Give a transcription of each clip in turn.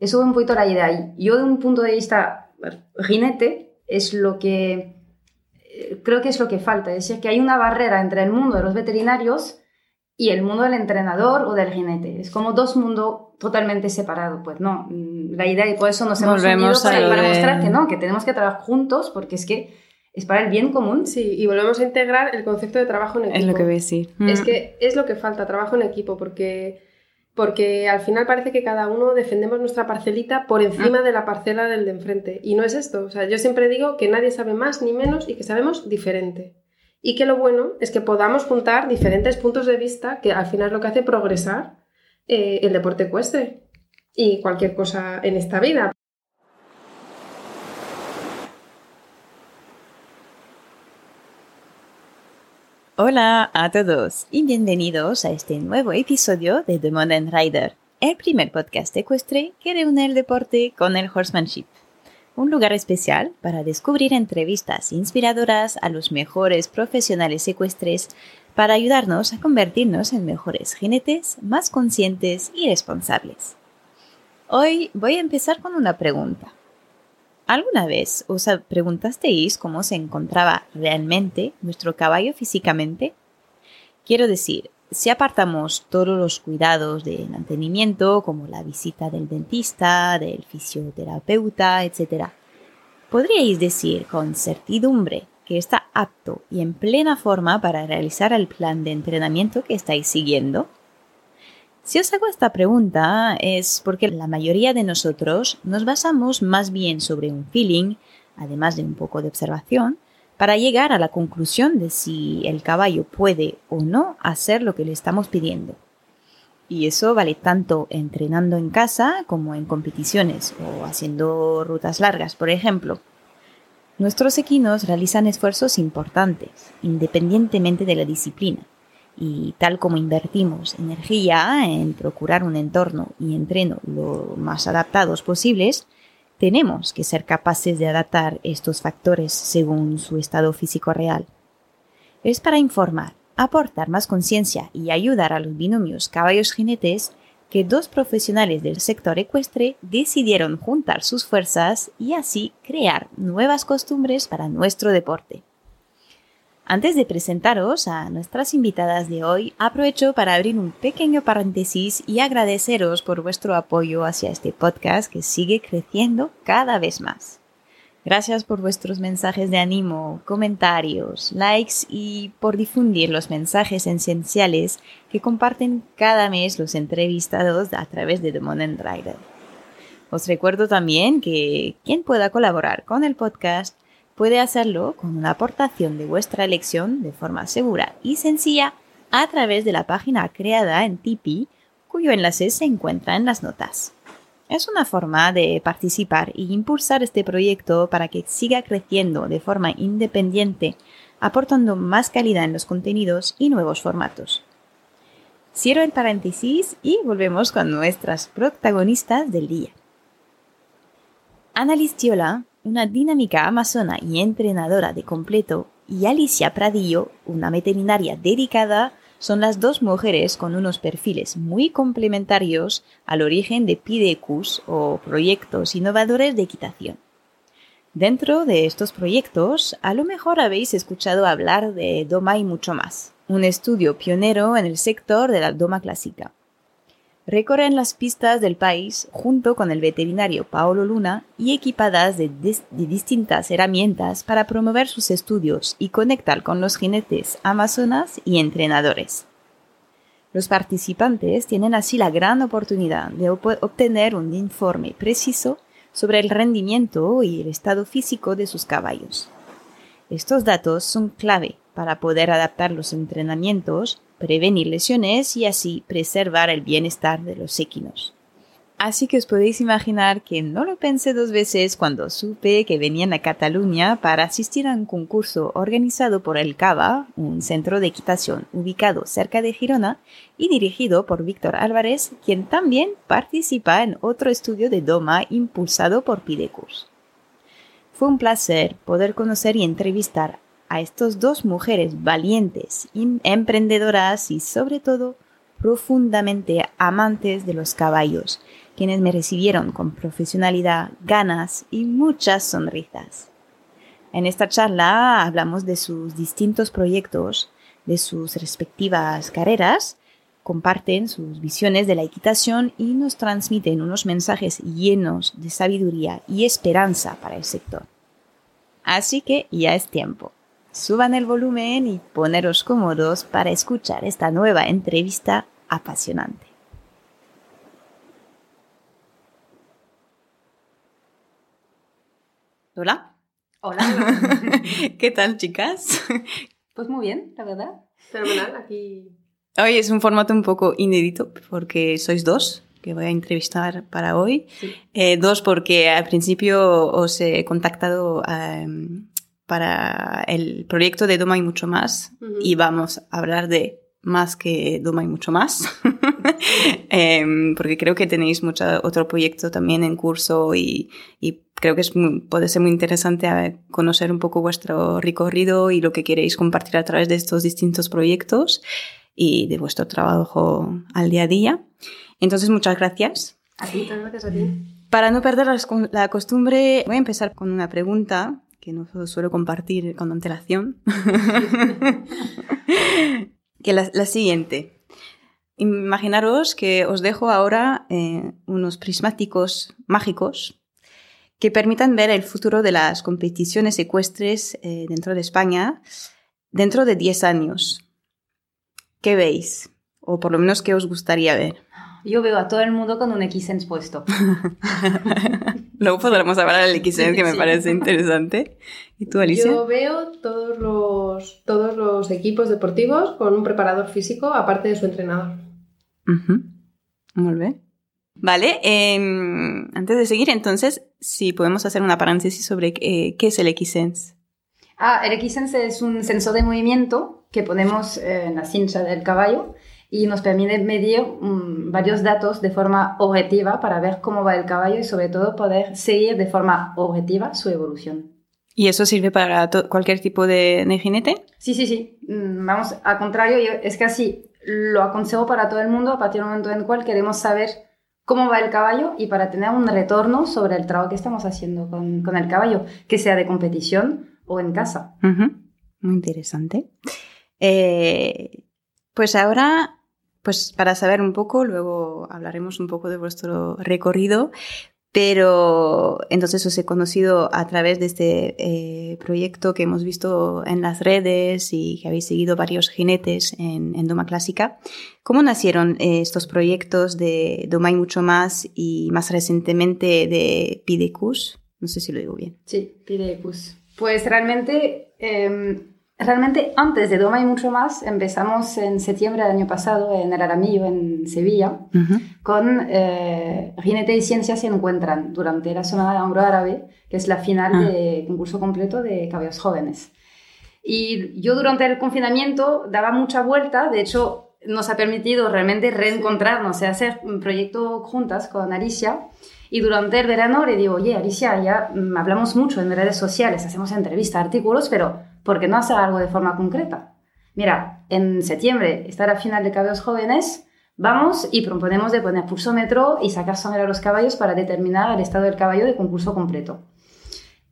Eso es un poquito la idea. Y yo, de un punto de vista jinete, es lo que eh, creo que es lo que falta. Es decir, que hay una barrera entre el mundo de los veterinarios y el mundo del entrenador o del jinete. Es como dos mundos totalmente separados. Pues no, mm, la idea y por eso nos hemos unido para, para mostrar que no, que tenemos que trabajar juntos porque es que es para el bien común. Sí, y volvemos a integrar el concepto de trabajo en equipo. Es lo que ves, sí. Es mm. que es lo que falta, trabajo en equipo, porque, porque al final parece que cada uno defendemos nuestra parcelita por encima ah. de la parcela del de enfrente. Y no es esto. O sea, yo siempre digo que nadie sabe más ni menos y que sabemos diferente. Y que lo bueno es que podamos juntar diferentes puntos de vista, que al final es lo que hace progresar eh, el deporte ecuestre y cualquier cosa en esta vida. Hola a todos y bienvenidos a este nuevo episodio de The Modern Rider, el primer podcast ecuestre que reúne el deporte con el horsemanship. Un lugar especial para descubrir entrevistas inspiradoras a los mejores profesionales ecuestres para ayudarnos a convertirnos en mejores jinetes más conscientes y responsables. Hoy voy a empezar con una pregunta. ¿Alguna vez os preguntasteis cómo se encontraba realmente nuestro caballo físicamente? Quiero decir, si apartamos todos los cuidados de mantenimiento, como la visita del dentista, del fisioterapeuta, etc., ¿podríais decir con certidumbre que está apto y en plena forma para realizar el plan de entrenamiento que estáis siguiendo? Si os hago esta pregunta es porque la mayoría de nosotros nos basamos más bien sobre un feeling, además de un poco de observación, para llegar a la conclusión de si el caballo puede o no hacer lo que le estamos pidiendo. Y eso vale tanto entrenando en casa como en competiciones o haciendo rutas largas, por ejemplo. Nuestros equinos realizan esfuerzos importantes, independientemente de la disciplina y tal como invertimos energía en procurar un entorno y entreno lo más adaptados posibles, tenemos que ser capaces de adaptar estos factores según su estado físico real. Es para informar, aportar más conciencia y ayudar a los binomios caballos jinetes que dos profesionales del sector ecuestre decidieron juntar sus fuerzas y así crear nuevas costumbres para nuestro deporte. Antes de presentaros a nuestras invitadas de hoy, aprovecho para abrir un pequeño paréntesis y agradeceros por vuestro apoyo hacia este podcast que sigue creciendo cada vez más. Gracias por vuestros mensajes de ánimo, comentarios, likes y por difundir los mensajes esenciales que comparten cada mes los entrevistados a través de The Modern Rider. Os recuerdo también que quien pueda colaborar con el podcast puede hacerlo con una aportación de vuestra elección de forma segura y sencilla a través de la página creada en Tipeee, cuyo enlace se encuentra en las notas. Es una forma de participar y impulsar este proyecto para que siga creciendo de forma independiente, aportando más calidad en los contenidos y nuevos formatos. Cierro el paréntesis y volvemos con nuestras protagonistas del día. Annalise Tiola una dinámica amazona y entrenadora de completo, y Alicia Pradillo, una veterinaria dedicada, son las dos mujeres con unos perfiles muy complementarios al origen de PIDECUS o proyectos innovadores de equitación. Dentro de estos proyectos, a lo mejor habéis escuchado hablar de Doma y mucho más, un estudio pionero en el sector de la Doma clásica recorren las pistas del país junto con el veterinario Paolo Luna y equipadas de, distintas herramientas para promover sus estudios y conectar con los jinetes amazonas y entrenadores. Los participantes tienen así la gran oportunidad de obtener un informe preciso sobre el rendimiento y el estado físico de sus caballos. Estos datos son clave para poder adaptar los entrenamientos prevenir lesiones y así preservar el bienestar de los equinos. Así que os podéis imaginar que no lo pensé dos veces cuando supe que venían a Cataluña para asistir a un concurso organizado por el CABA, un centro de equitación ubicado cerca de Girona y dirigido por Víctor Álvarez, quien también participa en otro estudio de Doma impulsado por Pidecus. Fue un placer poder conocer y entrevistar a estas dos mujeres valientes, emprendedoras y sobre todo profundamente amantes de los caballos, quienes me recibieron con profesionalidad, ganas y muchas sonrisas. En esta charla hablamos de sus distintos proyectos, de sus respectivas carreras, comparten sus visiones de la equitación y nos transmiten unos mensajes llenos de sabiduría y esperanza para el sector. Así que ya es tiempo. Suban el volumen y poneros cómodos para escuchar esta nueva entrevista apasionante. Hola. Hola. ¿Qué tal, chicas? Pues muy bien, la verdad. Fenomenal, aquí. Hoy es un formato un poco inédito porque sois dos que voy a entrevistar para hoy. Sí. Eh, dos porque al principio os he contactado em, para el proyecto de Doma y mucho más y vamos a hablar de más que Doma y mucho más Em, porque creo que tenéis mucho otro proyecto también en curso y, y creo que es muy- puede ser muy interesante conocer un poco vuestro recorrido y lo que queréis compartir a través de estos distintos proyectos y de vuestro trabajo al día a día. Entonces, muchas gracias. ¿A ti? Muchas gracias a ti. Para no perder la costumbre, voy a empezar con una pregunta no suelo compartir con antelación. que la, la siguiente. Imaginaros que os dejo ahora eh, unos prismáticos mágicos que permitan ver el futuro de las competiciones ecuestres eh, dentro de España dentro de 10 años. ¿Qué veis? O por lo menos, ¿qué os gustaría ver? Yo veo a todo el mundo con un Xsense puesto. Luego podremos hablar del XN, que me Sí. parece interesante. ¿Y tú, Alicia? Yo veo todos los, todos los equipos deportivos con un preparador físico, aparte de su entrenador. Muy bien. Vale, em, antes de seguir, entonces, si podemos hacer una paréntesis sobre eh, qué es el Xsense. Ah, el Xsense es un sensor de movimiento que ponemos eh, en la cincha del caballo y nos permite medir mm, varios datos de forma objetiva para ver cómo va el caballo y sobre todo poder seguir de forma objetiva su evolución. ¿Y eso sirve para cualquier tipo de, de jinete? Sí, sí, sí. Mm, Vamos, al contrario, yo- es así lo aconsejo para todo el mundo a partir del momento en el cual queremos saber cómo va el caballo y para tener un retorno sobre el trabajo que estamos haciendo con, con el caballo, que sea de competición o en casa. Muy interesante. Eh, pues ahora, pues para saber un poco, luego hablaremos un poco de vuestro recorrido, pero entonces os he conocido a través de este eh, proyecto que hemos visto en las redes y que habéis seguido varios jinetes en, Doma Clásica. ¿Cómo nacieron eh, estos proyectos de Doma y mucho más y más recientemente de Pidecus? No sé si lo digo bien. Sí, Pidecus. Pues realmente, eh, realmente antes de Doma y mucho más, empezamos en septiembre del año pasado en el Aramillo, en Sevilla, Ujú. con eh, Jinete y Ciencia se encuentran durante la zona de Anglo Árabe, que es la final Ah. de concurso completo de caballos jóvenes. Y yo durante el confinamiento daba mucha vuelta, de hecho nos ha permitido realmente reencontrarnos y hacer un proyecto juntas con Alicia. Y durante el verano le digo, oye, Alicia, ya mm, hablamos mucho en redes sociales, hacemos entrevistas, artículos, pero ¿por qué no hacer algo de forma concreta? Mira, en septiembre está la final de caballos jóvenes, vamos y proponemos de poner pulsómetro y sacar sangre a los caballos para determinar el estado del caballo de concurso completo.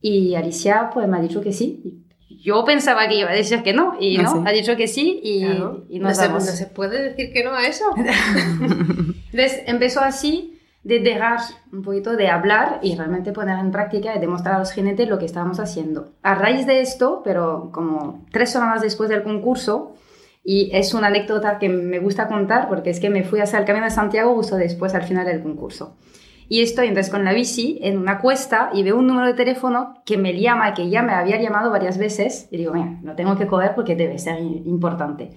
Y Alicia pues me ha dicho que sí. Yo pensaba que iba a decir que no, y Ah, no, sí. ha dicho que sí y, Claro. y no, nos se, vamos. no se puede decir que no a eso. Entonces empezó así de dejar un poquito de hablar y realmente poner en práctica y demostrar a los jinetes lo que estábamos haciendo. A raíz de esto, pero como tres semanas después del concurso, y es una anécdota que me gusta contar porque es que me fui hacia el Camino de Santiago justo después al final del concurso. Y estoy entonces con la bici en una cuesta y veo un número de teléfono que me llama, que ya me había llamado varias veces. Y digo, mira, lo tengo que coger porque debe ser importante.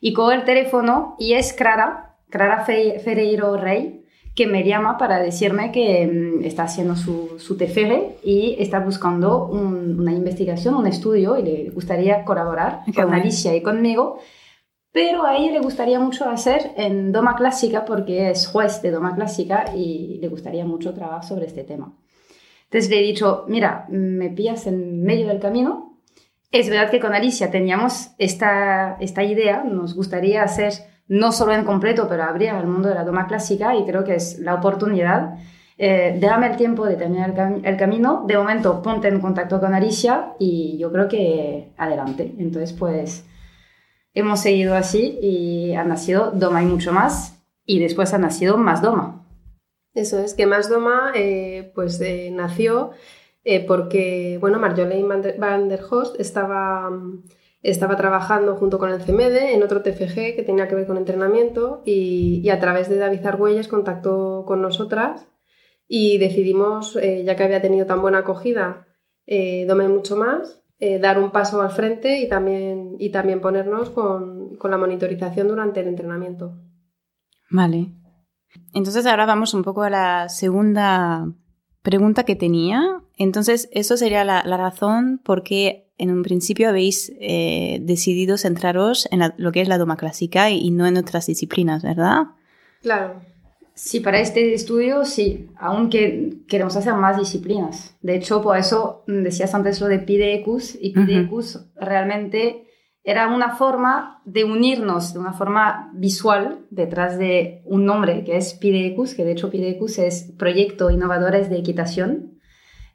Y cojo el teléfono y es Clara, Clara Fe- Ferreiro Rey, que me llama para decirme que mm, está haciendo su, su TFR y está buscando un- una investigación, un estudio y le gustaría colaborar Qué con bueno. Alicia y conmigo. Pero a ella le gustaría mucho hacer en Doma Clásica porque es juez de Doma Clásica y le gustaría mucho trabajar sobre este tema. Entonces le he dicho, mira, me pillas en medio del camino. Es verdad que con Alicia teníamos esta, esta idea, nos gustaría hacer no solo en completo, pero abrir al mundo de la doma clásica y creo que es la oportunidad. Eh, déjame el tiempo de terminar el, camino. De momento, ponte en contacto con Alicia y yo creo que adelante. Entonces, pues hemos seguido así y ha nacido Doma y mucho más. Y después ha nacido Más Doma. Eso es, que Más Doma eh, pues eh, nació porque, bueno, Marjolaine van der Host estaba estaba trabajando junto con el CMEDE en otro TFG que tenía que ver con entrenamiento y, a través de David Argüelles contactó con nosotras y decidimos, eh, ya que había tenido tan buena acogida, eh, mucho más, eh, dar un paso al frente y también, y también ponernos con, con la monitorización durante el entrenamiento. Vale. Entonces ahora vamos un poco a la segunda pregunta que tenía. Entonces, eso sería la, la razón por qué en un principio habéis eh, decidido centraros en lo que es la doma clásica y, no en otras disciplinas, ¿verdad? Claro. Sí, para este estudio sí, aunque queremos hacer más disciplinas. De hecho, por eso decías antes lo de PDECUS y PDECUS realmente era una forma de unirnos de una forma visual detrás de un nombre que es PDECUS, que de hecho PDECUS es Proyecto Innovadores de Equitación.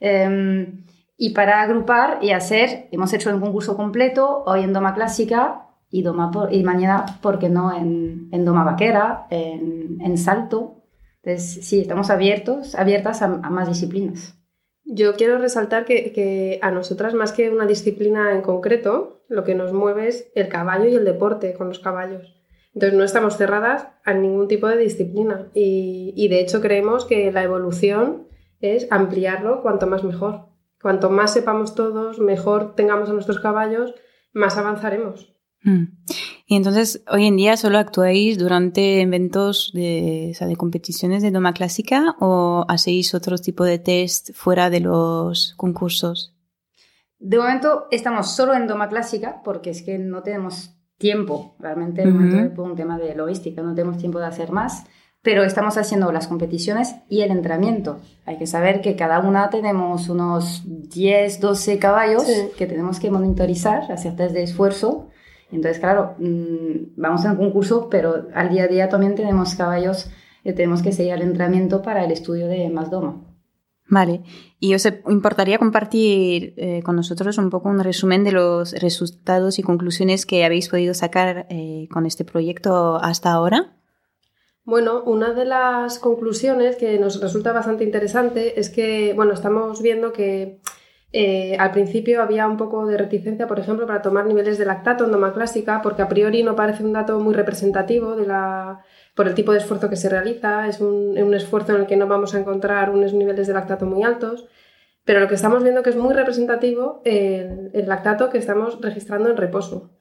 Em, y para agrupar y hacer, hemos hecho un concurso completo, hoy en Doma Clásica y, Doma y mañana, ¿por qué no?, en, en Doma Vaquera, en, en, Salto. Entonces, sí, estamos abiertos, abiertas a, más disciplinas. Yo quiero resaltar que, que, a nosotras, más que una disciplina en concreto, lo que nos mueve es el caballo y el deporte con los caballos. Entonces no estamos cerradas a ningún tipo de disciplina y, y de hecho creemos que la evolución es ampliarlo cuanto más mejor. Cuanto más sepamos todos, mejor tengamos a nuestros caballos, más avanzaremos. Mm. Y entonces, hoy en día solo actuáis durante eventos de, de competiciones de doma clásica o hacéis otro tipo de test fuera de los concursos? De momento estamos solo en doma clásica porque es que no tenemos tiempo, realmente uh por un tema de logística, no tenemos tiempo de hacer más pero estamos haciendo las competiciones y el entrenamiento. Hay que saber que cada una tenemos unos 10, 12 caballos que tenemos que monitorizar, hacer test de esfuerzo. Entonces, claro, mm, vamos en concurso, pero al día a día también tenemos caballos que tenemos que seguir el entrenamiento para el estudio de más doma. Vale, y os importaría compartir eh, con nosotros un poco un resumen de los resultados y conclusiones que habéis podido sacar eh, con este proyecto hasta ahora. Bueno, una de las conclusiones que nos resulta bastante interesante es que, bueno, estamos viendo que eh, al principio había un poco de reticencia, por ejemplo, para tomar niveles de lactato en doma clásica, porque a priori no parece un dato muy representativo de la, por el tipo de esfuerzo que se realiza. Es un, esfuerzo en el que no vamos a encontrar unos niveles de lactato muy altos. Pero lo que estamos viendo que es muy representativo el, el lactato que estamos registrando en reposo.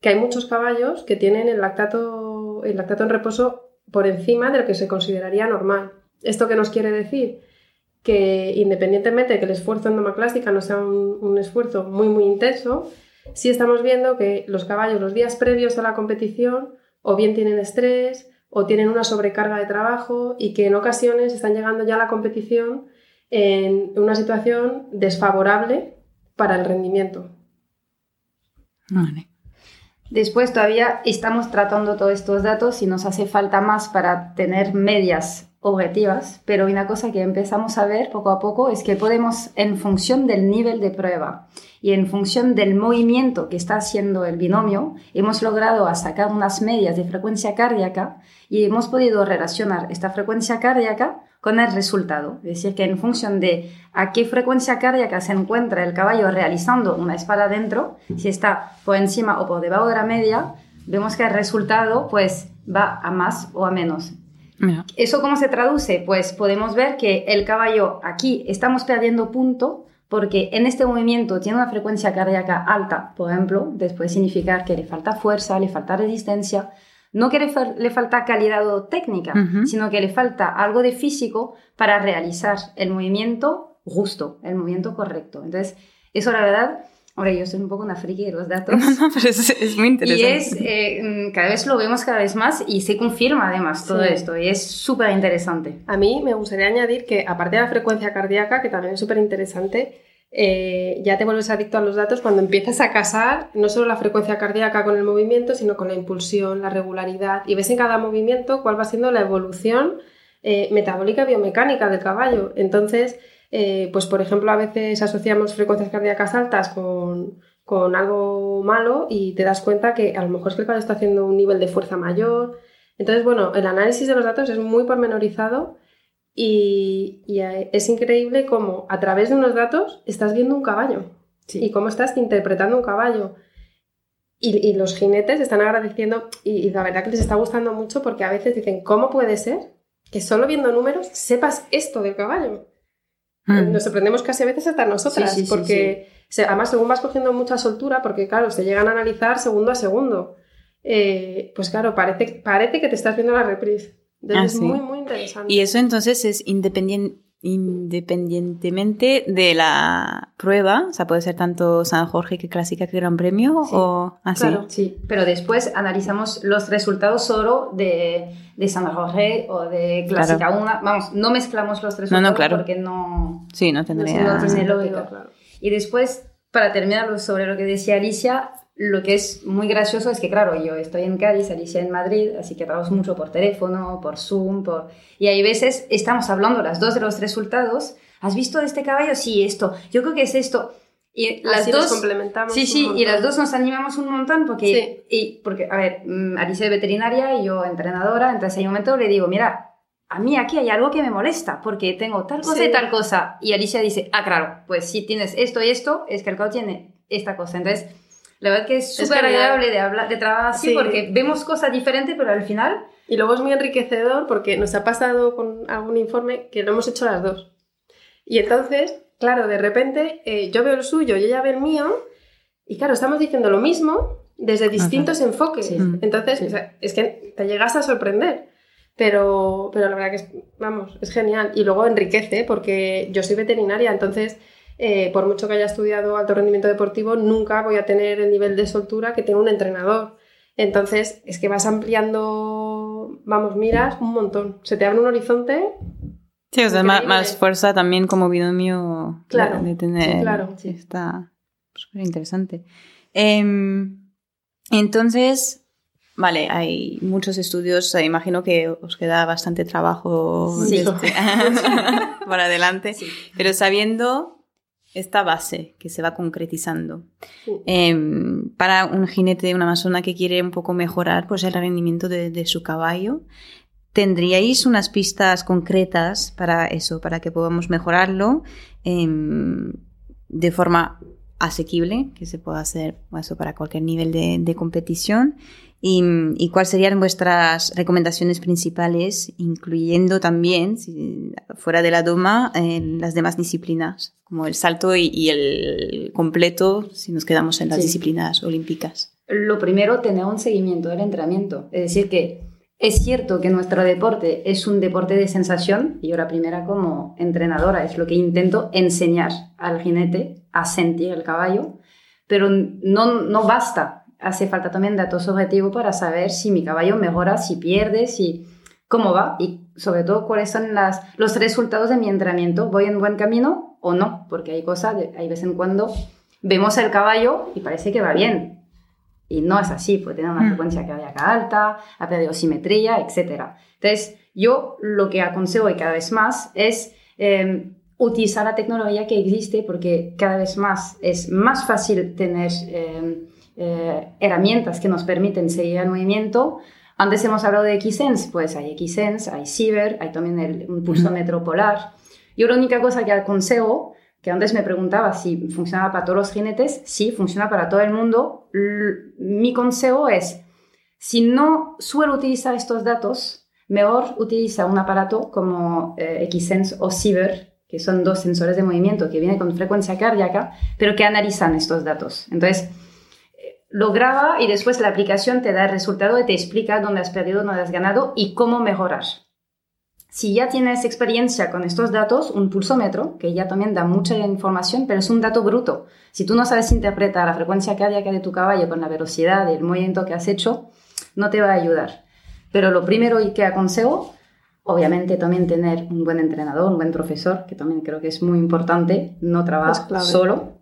Que hay muchos caballos que tienen el lactato, el lactato en reposo por encima de lo que se consideraría normal. ¿Esto qué nos quiere decir? Que independientemente de que el esfuerzo en doma clásica no sea un, esfuerzo muy muy intenso, sí estamos viendo que los caballos los días previos a la competición o bien tienen estrés o tienen una sobrecarga de trabajo y que en ocasiones están llegando ya a la competición en una situación desfavorable para el rendimiento. Vale. Después todavía estamos tratando todos estos datos y nos hace falta más para tener medias objetivas, pero una cosa que empezamos a ver poco a poco es que podemos, en función del nivel de prueba y en función del movimiento que está haciendo el binomio, hemos logrado sacar unas medias de frecuencia cardíaca y hemos podido relacionar esta frecuencia cardíaca con el resultado. Es decir, que en función de a qué frecuencia cardíaca se encuentra el caballo realizando una espada dentro, si está por encima o por debajo de la media, vemos que el resultado pues va a más o a menos. ¿Eso cómo se traduce? Pues podemos ver que el caballo aquí estamos perdiendo punto porque en este movimiento tiene una frecuencia cardíaca alta, por ejemplo, después significar que le falta fuerza, le falta resistencia, no que le, falta calidad o técnica, sino que le falta algo de físico para realizar el movimiento justo, el movimiento correcto. Entonces, eso la verdad, ahora yo soy un poco una friki de los datos. No, no, pero es, muy interesante. Y es, eh, cada vez lo vemos cada vez más y se confirma además todo esto y es súper interesante. A mí me gustaría añadir que aparte de la frecuencia cardíaca, que también es súper interesante, eh, ya te vuelves adicto a los datos cuando empiezas a casar no solo la frecuencia cardíaca con el movimiento, sino con la impulsión, la regularidad, y ves en cada movimiento cuál va siendo la evolución eh, metabólica biomecánica del caballo. Entonces, eh, pues por ejemplo, a veces asociamos frecuencias cardíacas altas con, con algo malo y te das cuenta que a lo mejor es que el caballo está haciendo un nivel de fuerza mayor. Entonces, bueno, el análisis de los datos es muy pormenorizado y, es increíble cómo a través de unos datos estás viendo un caballo y cómo estás interpretando un caballo. Y, los jinetes están agradeciendo y, la verdad que les está gustando mucho porque a veces dicen, ¿cómo puede ser que solo viendo números sepas esto del caballo? Hmm. Nos sorprendemos casi a veces hasta nosotras porque además según vas cogiendo mucha soltura, porque claro, se llegan a analizar segundo a segundo. Eh, pues claro, parece, parece que te estás viendo la reprise. Ah, es muy, muy interesante. Y eso entonces es independientemente de la prueba, o sea, puede ser tanto San Jorge que Clásica que Gran Premio o así. Claro, sí, pero después analizamos los resultados solo de, de San Jorge o de Clásica una, vamos, no mezclamos los resultados claro. porque no Sí, no tendría no, tiene lógica. Y después para terminar sobre lo que decía Alicia, lo que es muy gracioso es que, claro, yo estoy en Cádiz, Alicia en Madrid, así que hablamos mucho por teléfono, por Zoom, por... y hay veces estamos hablando las dos de los resultados. ¿Has visto este caballo? Sí, esto. Yo creo que es esto. Y las dos complementamos. Sí, sí, y las dos nos animamos un montón porque, y porque a ver, mm, Alicia es veterinaria y yo entrenadora, entonces hay un momento le digo, mira, a mí aquí hay algo que me molesta porque tengo tal cosa y tal cosa. Y Alicia dice, ah, claro, pues si tienes esto y esto, es que el caballo tiene esta cosa. Entonces, la verdad que es súper agradable de, hablar, de trabajar así porque vemos cosas diferentes, pero al final... Y luego es muy enriquecedor porque nos ha pasado con algún informe que lo hemos hecho las dos. Y entonces, claro, de repente eh, yo veo el suyo y ella ve el mío y claro, estamos diciendo lo mismo desde distintos enfoques. Entonces, es que te llegas a sorprender. Pero, pero la verdad que es, vamos, es genial. Y luego enriquece porque yo soy veterinaria, entonces eh, por mucho que haya estudiado alto rendimiento deportivo, nunca voy a tener el nivel de soltura que tiene un entrenador. Entonces, es que vas ampliando, vamos, miras un montón. Se te abre un horizonte. Sí, o sea, más, fuerza también como binomio claro, de tener. claro. Sí, está súper interesante. Em, entonces, Vale, hay muchos estudios, imagino que os queda bastante trabajo sí. para adelante, pero sabiendo esta base que se va concretizando. Em, para un jinete, una amazona que quiere un poco mejorar pues, el rendimiento de, su caballo, ¿tendríais unas pistas concretas para eso, para que podamos mejorarlo em, de forma asequible, que se pueda hacer eso para cualquier nivel de competición? ¿Y, cuáles serían vuestras recomendaciones principales, incluyendo también, fuera de la doma, en las demás disciplinas, como el salto y, el completo, si nos quedamos en las disciplinas olímpicas? Lo primero, tener un seguimiento del entrenamiento. Es decir, que es cierto que nuestro deporte es un deporte de sensación, y yo la primera como entrenadora es lo que intento enseñar al jinete a sentir el caballo, pero no, no basta hace falta también datos objetivos para saber si mi caballo mejora, si pierde, si cómo va y sobre todo cuáles son las, los resultados de mi entrenamiento. ¿Voy en buen camino o no? Porque hay cosas, hay veces en cuando vemos el caballo y parece que va bien. Y no es así, puede tener una mm. frecuencia cardíaca alta, ha perdido simetría, etc. Entonces, yo lo que aconsejo y cada vez más es em, utilizar la tecnología que existe porque cada vez más es más fácil tener... Em, eh, herramientas que nos permiten seguir el movimiento. Antes hemos hablado de Xsense, pues hay Xsense, hay Cyber, hay también el, un pulsómetro polar. Yo la única cosa que aconsejo, que antes me preguntaba si funcionaba para todos los jinetes, sí, funciona para todo el mundo. mi consejo es, si no suelo utilizar estos datos, mejor utiliza un aparato como eh, Xsense o Cyber, que son dos sensores de movimiento que vienen con frecuencia cardíaca, pero que analizan estos datos. Entonces, lo graba y después la aplicación te da el resultado y te explica dónde has perdido, dónde has ganado y cómo mejorar. Si ya tienes experiencia con estos datos, un pulsómetro, que ya también da mucha información, pero es un dato bruto. Si tú no sabes interpretar la frecuencia cardíaca de tu caballo con la velocidad y el movimiento que has hecho, no te va a ayudar. Pero lo primero y que aconsejo, Obviamente también tener un buen entrenador, un buen profesor, que también creo que es muy importante, no trabajar solo.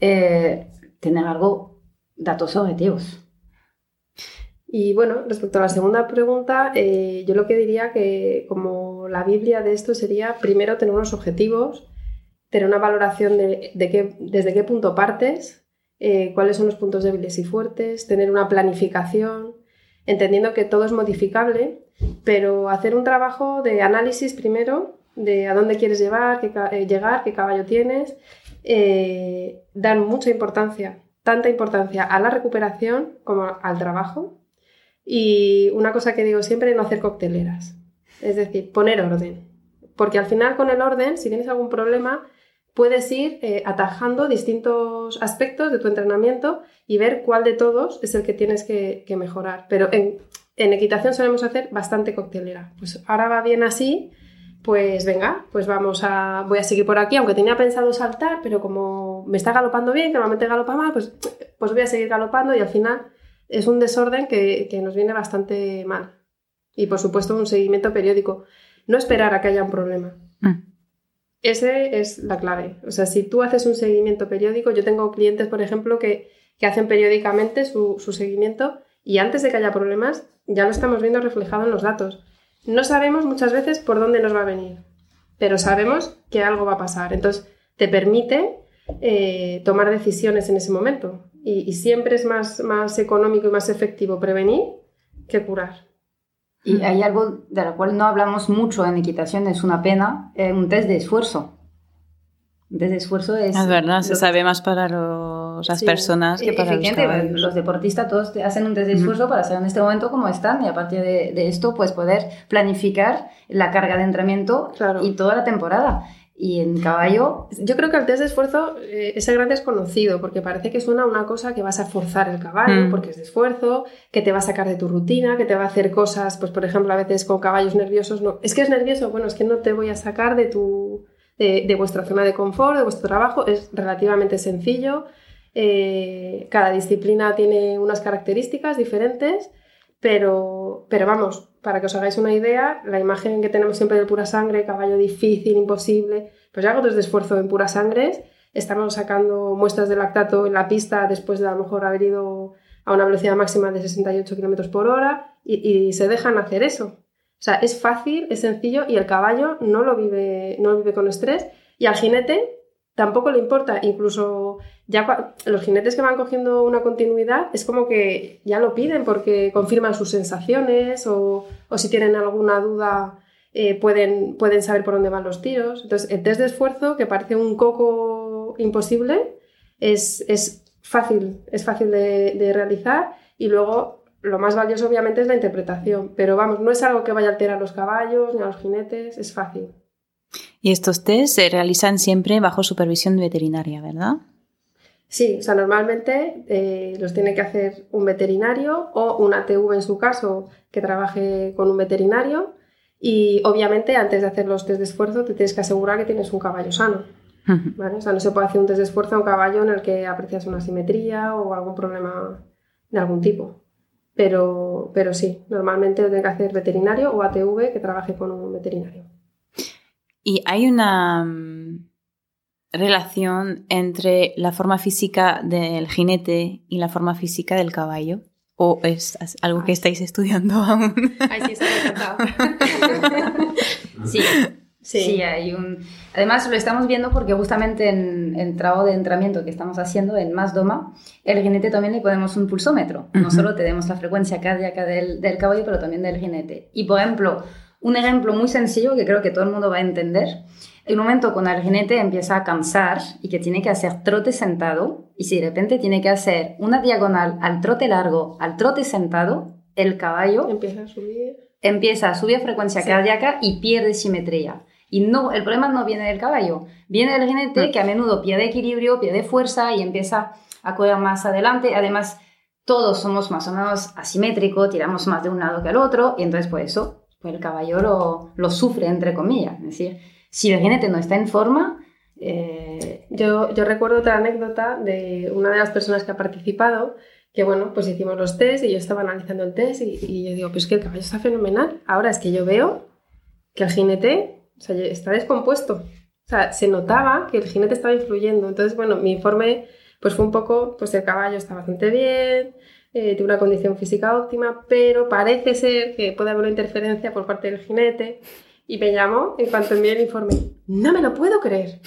Eh, tener algo, datos objetivos. Y bueno, respecto a la segunda pregunta, eh, yo lo que diría que como la Biblia de esto sería primero tener unos objetivos, tener una valoración de, qué, desde qué punto partes, eh, cuáles son los puntos débiles y fuertes, tener una planificación, entendiendo que todo es modificable, pero hacer un trabajo de análisis primero de a dónde quieres llevar, eh, llegar, qué caballo tienes, dan mucha importancia, tanta importancia a la recuperación como al trabajo y una cosa que digo siempre, no hacer cocteleras. Es decir, poner orden. Porque al final con el orden, si tienes algún problema, puedes ir eh, atajando distintos aspectos de tu entrenamiento y ver cuál de todos es el que tienes que, mejorar. Pero en, equitación solemos hacer bastante coctelera. Pues ahora va bien así, pues venga, pues vamos a, voy a seguir por aquí, aunque tenía pensado saltar, pero como me está galopando bien, que normalmente galopa mal, pues, pues voy a seguir galopando y al final es un desorden que, nos viene bastante mal. Y por supuesto un seguimiento periódico. No esperar a que haya un problema. Mm. Ese es la clave. O sea, si tú haces un seguimiento periódico, yo tengo clientes, por ejemplo, que, hacen periódicamente su, su, seguimiento y antes de que haya problemas ya lo estamos viendo reflejado en los datos. No sabemos muchas veces por dónde nos va a venir, pero sabemos que algo va a pasar. Entonces, te permite eh, tomar decisiones en ese momento. Y, siempre es más, más económico y más efectivo prevenir que curar. Y hay algo de lo cual no hablamos mucho en equitación, es una pena, eh, un test de esfuerzo. Un test de esfuerzo es... Es verdad, se sabe más para las personas que para los. Los deportistas todos hacen un test de esfuerzo para saber en este momento cómo están y a partir de, esto pues poder planificar la carga de entrenamiento y toda la temporada. Y en caballo... Yo creo que el test de esfuerzo eh, es el gran desconocido, porque parece que suena una cosa que vas a forzar el caballo, mm. porque es de esfuerzo, que te va a sacar de tu rutina, que te va a hacer cosas, pues por ejemplo, a veces con caballos nerviosos, no, es que es nervioso, bueno, es que no te voy a sacar de tu... De, vuestra zona de confort, de vuestro trabajo, es relativamente sencillo. Eh, cada disciplina tiene unas características diferentes, pero, pero vamos, para que os hagáis una idea, la imagen que tenemos siempre de pura sangre, caballo difícil, imposible, pues ya hago desde esfuerzo en pura sangre, estamos sacando muestras de lactato en la pista después de a lo mejor haber ido a una velocidad máxima de 68 km por hora y, se dejan hacer eso. O sea, es fácil, es sencillo y el caballo no lo vive, no lo vive con estrés y al jinete tampoco le importa. Incluso ya los jinetes que van cogiendo una continuidad es como que ya lo piden porque confirman sus sensaciones o, si tienen alguna duda eh, pueden, pueden saber por dónde van los tiros. Entonces, el test de esfuerzo, que parece un coco imposible, es, fácil, es fácil de, de realizar y luego lo más valioso obviamente es la interpretación, pero vamos, no es algo que vaya a alterar a los caballos ni a los jinetes, es fácil. Y estos test se realizan siempre bajo supervisión veterinaria, ¿verdad? Sí, o sea, normalmente eh, los tiene que hacer un veterinario o una ATV en su caso que trabaje con un veterinario y obviamente antes de hacer los test de esfuerzo te tienes que asegurar que tienes un caballo sano. O sea, no se puede hacer un test de esfuerzo a un caballo en el que aprecias una simetría o algún problema de algún tipo. Pero, pero sí, normalmente lo tiene que hacer veterinario o ATV que trabaje con un veterinario. Y hay una mm, relación entre la forma física del jinete y la forma física del caballo. ¿O es algo que estáis estoy aún? Ay, sí, sí, sí, sí, hay un... Además, lo estamos viendo porque justamente en el trabajo de entrenamiento que estamos haciendo en Más Doma, el jinete también le ponemos un pulsómetro. No solo tenemos la frecuencia cardíaca del, del caballo, pero también del jinete. Y, por ejemplo, un ejemplo muy sencillo que creo que todo el mundo va a entender. El momento cuando el jinete empieza a cansar y que tiene que hacer trote sentado, y si de repente tiene que hacer una diagonal al trote largo, al trote sentado, el caballo empieza a subir, empieza a subir frecuencia cardíaca y pierde simetría. Y no, el problema no viene del caballo, viene del jinete que a menudo pierde equilibrio, pierde fuerza y empieza a correr más adelante. Además, todos somos más o menos asimétricos, tiramos más de un lado que al otro, y entonces por eso pues el caballo lo, sufre, entre comillas. Es decir, si el jinete no está en forma... Eh, yo, yo recuerdo otra anécdota de una de las personas que ha participado, que bueno, pues hicimos los test y yo estaba analizando el test y, yo digo, pues que el caballo está fenomenal. Ahora es que yo veo que el jinete o sea, está descompuesto. O sea, se notaba que el jinete estaba influyendo. Entonces, bueno, mi informe pues fue un poco, pues el caballo está bastante bien, eh, una condición física óptima, pero parece ser que puede haber una interferencia por parte del jinete. Y me llamó en cuanto envié el informe. No me lo puedo creer.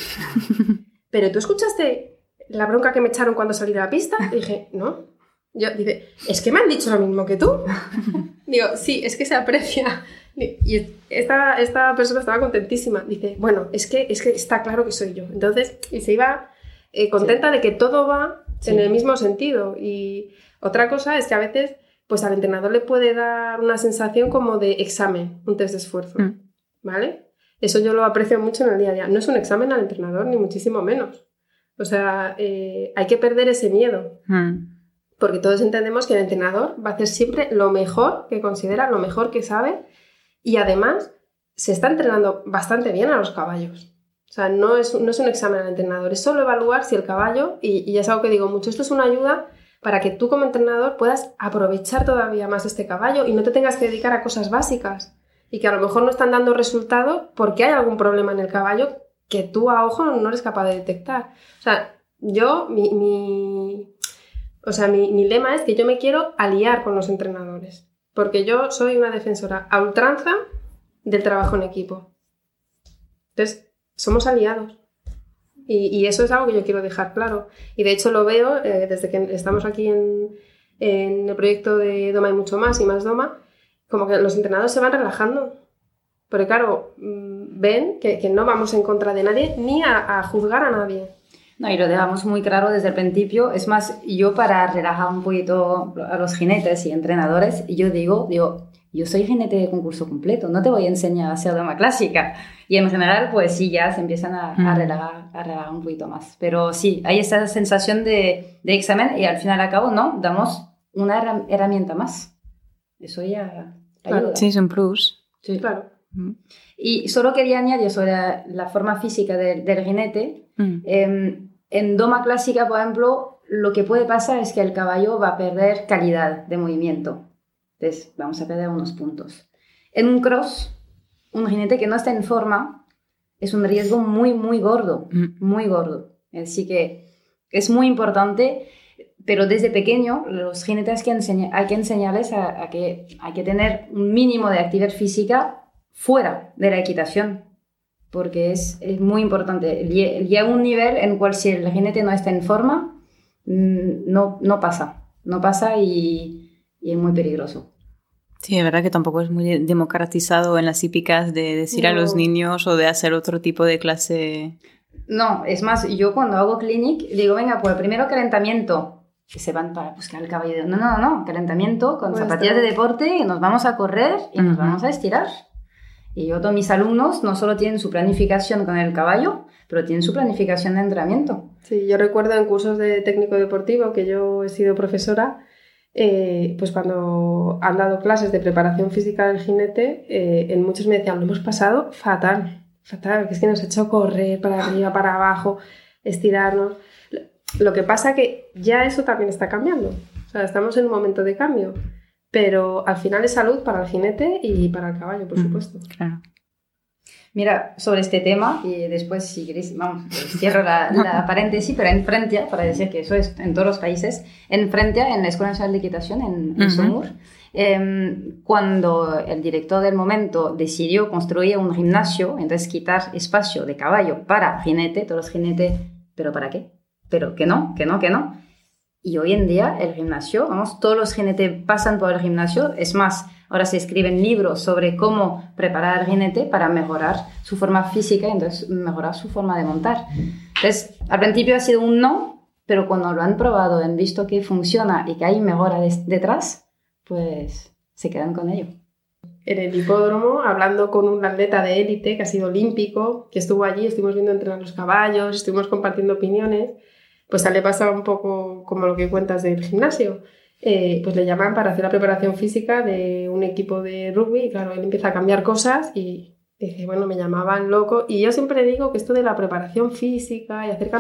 Pero tú escuchaste la bronca que me echaron cuando salí de la pista. Y dije, no. Yo dice, es que me han dicho lo mismo que tú. Digo, sí, es que se aprecia. Y esta, esta persona estaba contentísima. Dice, bueno, es que, es que está claro que soy yo. Entonces, y se iba eh, contenta de que todo va en el mismo sentido. Y otra cosa es que a veces, pues al entrenador le puede dar una sensación como de examen, un test de esfuerzo. Mm. ¿Vale? Eso yo lo aprecio mucho en el día a día. No es un examen al entrenador, ni muchísimo menos. O sea, eh, hay que perder ese miedo. Mm. Porque todos entendemos que el entrenador va a hacer siempre lo mejor que considera, lo mejor que sabe. Y además, se está entrenando bastante bien a los caballos. O sea, no es, no es un examen al entrenador, es solo evaluar si el caballo, y, y es algo que digo mucho, esto es una ayuda para que tú como entrenador puedas aprovechar todavía más este caballo y no te tengas que dedicar a cosas básicas y que a lo mejor no están dando resultado porque hay algún problema en el caballo que tú a ojo no eres capaz de detectar. O sea, yo, mi, o sea, mi, lema es que yo me quiero aliar con los entrenadores, porque yo soy una defensora a ultranza del trabajo en equipo. Entonces, somos aliados. Y, eso es algo que yo quiero dejar claro. Y de hecho lo veo eh, desde que estamos aquí en, en el proyecto de Doma y mucho más y más Doma, como que los entrenados se van relajando. Porque claro, mm, ven que, no vamos en contra de nadie ni a, juzgar a nadie. No, y lo dejamos muy claro desde el principio. Es más, yo para relajar un poquito a los jinetes y entrenadores, yo digo, digo, yo soy jinete de concurso completo, no te voy a enseñar a hacer dama clásica. Y en general, pues sí, ya se empiezan a, a, relajar, a relajar, un poquito más. Pero sí, hay esa sensación de, de examen y al final al cabo, no, damos una herramienta más. Eso ya Sí, es un plus. Sí, claro. Mm. Y solo quería añadir sobre la forma física del, jinete. Mm. Em, en doma clásica, por ejemplo, lo que puede pasar es que el caballo va a perder calidad de movimiento. Entonces, vamos a perder unos puntos. En un cross, un jinete que no está en forma es un riesgo muy, muy gordo, mm. muy gordo. Así que es muy importante pero desde pequeño los jinetes que hay que enseñarles a, que hay que tener un mínimo de actividad física fuera de la equitación, porque es, es muy importante. Llega un nivel en cual si el jinete no está en forma, mm, no, no pasa, no pasa y, y es muy peligroso. Sí, es verdad que tampoco es muy democratizado en las hípicas de decir a los niños o de hacer otro tipo de clase. No, es más, yo cuando hago clinic digo, venga, pues primero calentamiento, que se van para buscar el caballo. No, no, no, calentamiento con zapatillas de deporte y nos vamos a correr y nos vamos a estirar. Y yo, todos mis alumnos no solo tienen su planificación con el caballo, pero tienen su planificación de entrenamiento. Sí, yo recuerdo en cursos de técnico deportivo que yo he sido profesora, eh, pues cuando han dado clases de preparación física del jinete, eh, en muchos me decían, lo hemos pasado fatal, fatal, que es que nos ha hecho correr para arriba, para abajo, estirarnos. Lo que pasa que ya eso también está cambiando. O sea, estamos en un momento de cambio. Pero al final es salud para el jinete y para el caballo, por supuesto. Claro. Mira, sobre este tema, y después, si queréis, vamos, cierro la, paréntesis, pero en Francia, para decir que eso es en todos los países, en Francia, en la Escuela Nacional de Equitación, en, en em, cuando el director del momento decidió construir un gimnasio, entonces quitar espacio de caballo para jinete, todos los jinetes, ¿pero para qué? pero que no, que no, que no. Y hoy en día el gimnasio, vamos, todos los jinetes pasan por el gimnasio. Es más, ahora se escriben libros sobre cómo preparar al jinete para mejorar su forma física y entonces mejorar su forma de montar. Entonces, al principio ha sido un no, pero cuando lo han probado, han visto que funciona y que hay mejora detrás, pues se quedan con ello. En el hipódromo, hablando con un atleta de élite que ha sido olímpico, que estuvo allí, estuvimos viendo entrenar los caballos, estuvimos compartiendo opiniones pues le pasa un poco como lo que cuentas del gimnasio. Eh, pues le llaman para hacer la preparación física de un equipo de rugby y claro, él empieza a cambiar cosas y dice, bueno, me llamaban loco. Y yo siempre digo que esto de la preparación física y hacer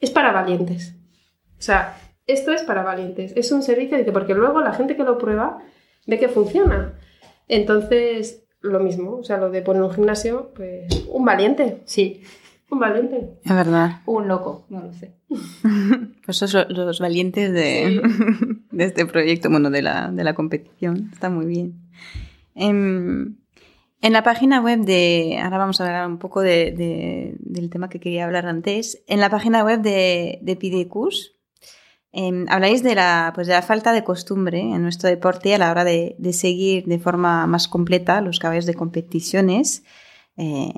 es para valientes. O sea, esto es para valientes. Es un servicio, dice, porque luego la gente que lo prueba ve que funciona. Entonces, lo mismo, o sea, lo de poner un gimnasio, pues un valiente. Sí. Un valiente. Es verdad. Un loco, no lo sé. Pues son los valientes de, de, este proyecto, bueno, de la, de la competición. Está muy bien. En, en, la página web de, ahora vamos a hablar un poco de, de, del tema que quería hablar antes. En la página web de, de Pidecus, eh, habláis de la, pues de la falta de costumbre en nuestro deporte a la hora de, de seguir de forma más completa los caballos de competiciones. Eh,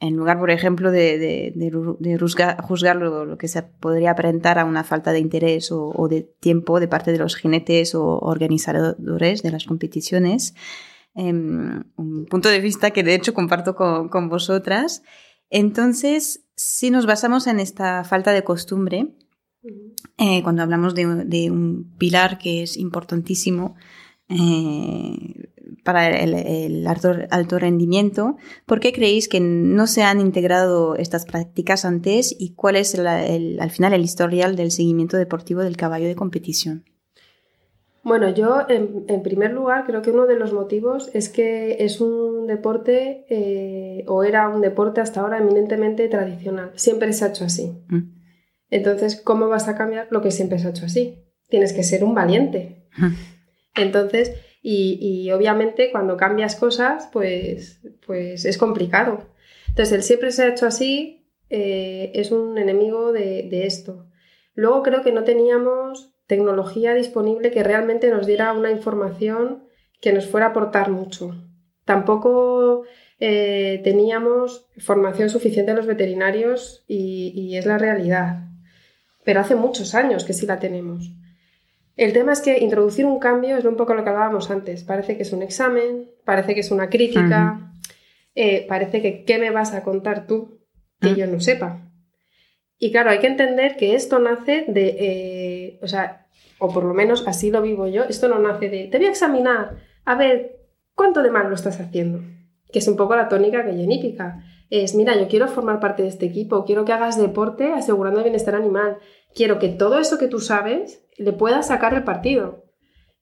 en lugar, por ejemplo, de, de, de juzgar, juzgar lo, lo, que se podría aparentar a una falta de interés o, o, de tiempo de parte de los jinetes o organizadores de las competiciones. Eh, un punto de vista que de hecho comparto con, con, vosotras. Entonces, si nos basamos en esta falta de costumbre, eh, cuando hablamos de, de, un pilar que es importantísimo, eh, para el, el alto, alto, rendimiento. ¿Por qué creéis que no se han integrado estas prácticas antes y cuál es el, al final el historial del seguimiento deportivo del caballo de competición? Bueno, yo en, en, primer lugar creo que uno de los motivos es que es un deporte eh, o era un deporte hasta ahora eminentemente tradicional. Siempre se ha hecho así. Mm. Entonces, ¿cómo vas a cambiar lo que siempre se ha hecho así? Tienes que ser un valiente. Mm. Entonces, y, obviamente cuando cambias cosas, pues, pues es complicado. Entonces, el siempre se ha hecho así eh, es un enemigo de, esto. Luego creo que no teníamos tecnología disponible que realmente nos diera una información que nos fuera a aportar mucho. Tampoco eh, teníamos formación suficiente a los veterinarios y es la realidad. Pero hace muchos años que sí la tenemos. El tema es que introducir un cambio es un poco lo que hablábamos antes. Parece que es un examen, parece que es una crítica, uh -huh. eh, parece que ¿qué me vas a contar tú que uh -huh. yo no sepa? Y claro, hay que entender que esto nace de, eh, o sea, o por lo menos así lo vivo yo, esto no nace de, te voy a examinar, a ver, ¿cuánto de mal lo estás haciendo? Que es un poco la tónica que genípica. Es, mira, yo quiero formar parte de este equipo, quiero que hagas deporte asegurando el bienestar animal, quiero que todo eso que tú sabes le pueda sacar el partido.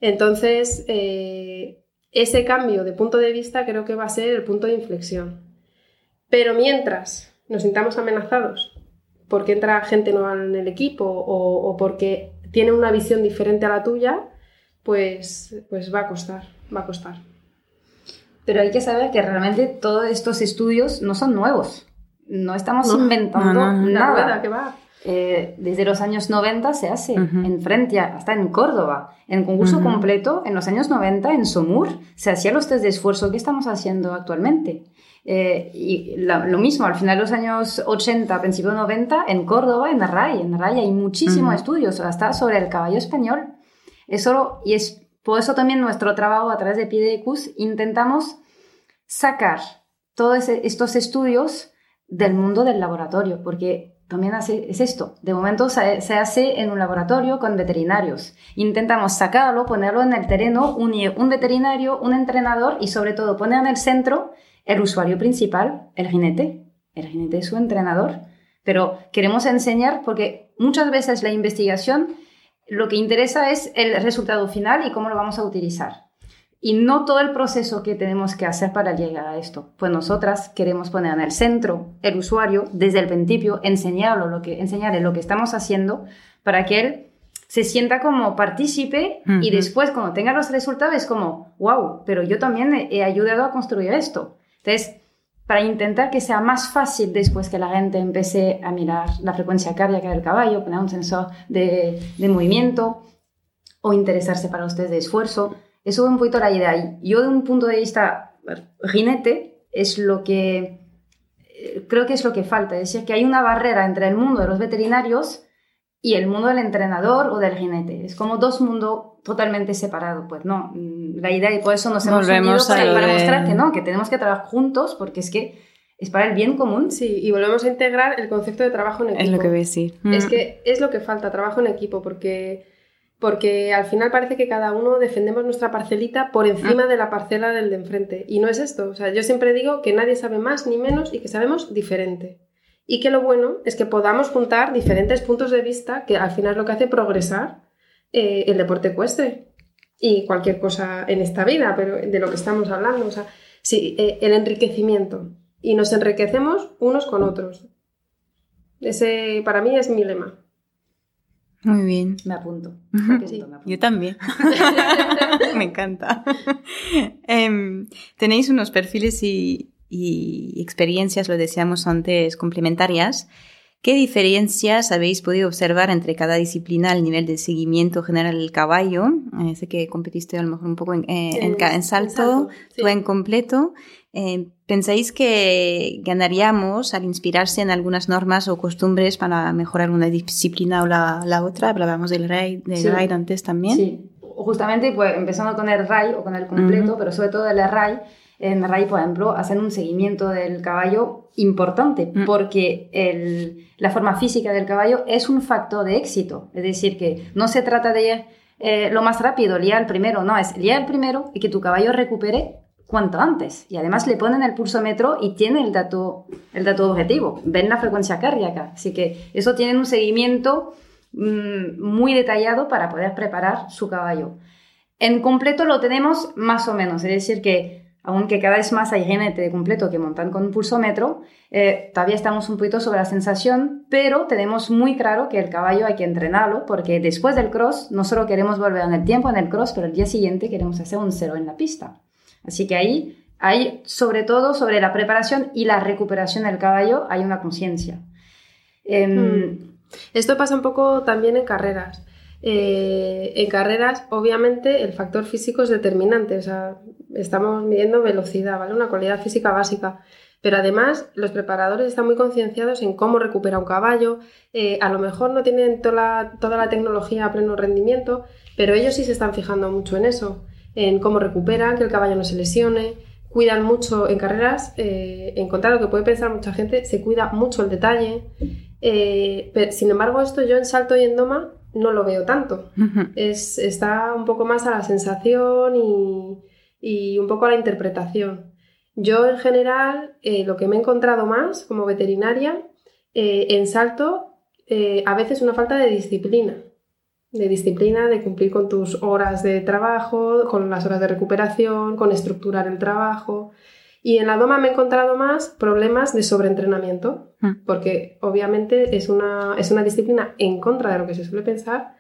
Entonces, eh, ese cambio de punto de vista creo que va a ser el punto de inflexión. Pero mientras nos sintamos amenazados porque entra gente nueva en el equipo o, o porque tiene una visión diferente a la tuya, pues, pues va a costar, va a costar. Pero hay que saber que realmente todos estos estudios no son nuevos. No estamos no, inventando no, no, nada. que va. Eh, desde los años 90 se hace, uh -huh. en frente, hasta en Córdoba. En concurso uh -huh. completo, en los años 90, en Somur, se hacían los test de esfuerzo que estamos haciendo actualmente. Eh, y la, lo mismo, al final de los años 80, principio 90, en Córdoba, en RAI, en RAI hay muchísimos uh -huh. estudios, hasta sobre el caballo español. Eso, y es por eso también nuestro trabajo a través de PDECUS intentamos sacar todos estos estudios del mundo del laboratorio, porque también es esto. De momento se, se, hace en un laboratorio con veterinarios. Intentamos sacarlo, ponerlo en el terreno, unir un veterinario, un entrenador y sobre todo poner en el centro el usuario principal, el jinete. El jinete es su entrenador. Pero queremos enseñar porque muchas veces la investigación lo que interesa es el resultado final y cómo lo vamos a utilizar y no todo el proceso que tenemos que hacer para llegar a esto. Pues nosotras queremos poner en el centro el usuario desde el principio, enseñarlo lo que, enseñarle lo que estamos haciendo para que él se sienta como partícipe uh -huh. y después cuando tenga los resultados es como, wow, pero yo también he, he ayudado a construir esto. Entonces, para intentar que sea más fácil después que la gente empiece a mirar la frecuencia cardíaca del caballo, poner un sensor de, de movimiento o interesarse para ustedes de esfuerzo, eso es un poquito la idea. Yo, de un punto de vista jinete, es lo que creo que es lo que falta. Es decir, que hay una barrera entre el mundo de los veterinarios y el mundo del entrenador o del jinete. Es como dos mundos totalmente separados. Pues no, la idea y por eso nos hemos Volvemos unido para, para de... mostrar que no, que tenemos que trabajar juntos porque es que es para el bien común. Sí, y volvemos a integrar el concepto de trabajo en equipo. Es lo que voy a decir. Es que es lo que falta, trabajo en equipo, porque porque al final parece que cada uno defendemos nuestra parcelita por encima de la parcela del de enfrente. Y no es esto. O sea, yo siempre digo que nadie sabe más ni menos y que sabemos diferente. Y que lo bueno es que podamos juntar diferentes puntos de vista, que al final es lo que hace progresar eh, el deporte ecuestre y cualquier cosa en esta vida, pero de lo que estamos hablando. O sea, Sí, eh, el enriquecimiento. Y nos enriquecemos unos con otros. Ese para mí es mi lema. Muy bien. Me apunto. Ujú. Apunto, Sí. me apunto. Yo también. Me encanta. Em, tenéis unos perfiles y, y experiencias, lo decíamos antes, complementarias. ¿Qué diferencias habéis podido observar entre cada disciplina al nivel de seguimiento general del caballo? Eh, sé que competiste a lo mejor un poco en, eh, en en salto, sí. tú en completo. Eh, ¿Pensáis que ganaríamos al inspirarse en algunas normas o costumbres para mejorar una disciplina o la, la otra? Hablábamos del RAID, del Sí. RAID antes también. Sí, justamente pues, empezando con el RAI o con el completo, Ujú. pero sobre todo el RAI. En RAI, por ejemplo, hacen un seguimiento del caballo importante Mm. porque el- la forma física del caballo es un factor de éxito. Es decir, que no se trata de eh, lo más rápido, liar el primero, no, es liar el primero y que tu caballo recupere cuanto antes. Y además le ponen el pulsómetro y tiene el dato, el dato objetivo, ven la frecuencia cardíaca. Así que eso tiene un seguimiento mm, muy detallado para poder preparar su caballo. En completo lo tenemos más o menos, es decir que aunque cada vez más hay jinete de completo que montan con un pulsómetro, eh, todavía estamos un poquito sobre la sensación, pero tenemos muy claro que el caballo hay que entrenarlo porque después del cross no solo queremos volver en el tiempo en el cross, pero el día siguiente queremos hacer un cero en la pista. Así que ahí hay, sobre todo, sobre la preparación y la recuperación del caballo, hay una conciencia. Em, Mm. Esto pasa un poco también en carreras. Eh, en carreras, obviamente, el factor físico es determinante. O sea, estamos midiendo velocidad, ¿vale? Una cualidad física básica. Pero además, los preparadores están muy concienciados en cómo recupera un caballo. Eh, a lo mejor no tienen toda toda la tecnología a pleno rendimiento, pero ellos sí se están fijando mucho en eso, en cómo recuperan, que el caballo no se lesione. Cuidan mucho en carreras, eh, en contra de lo que puede pensar mucha gente, se cuida mucho el detalle. Eh, pero, sin embargo, esto yo en salto y en doma no lo veo tanto. Es, está un poco más a la sensación y, y un poco a la interpretación. Yo en general, eh, lo que me he encontrado más como veterinaria, eh, en salto, eh, a veces una falta de disciplina. De disciplina, de cumplir con tus horas de trabajo, con las horas de recuperación, con estructurar el trabajo. Y en la doma me he encontrado más problemas de sobreentrenamiento, Mm. porque obviamente es una, es una disciplina en contra de lo que se suele pensar,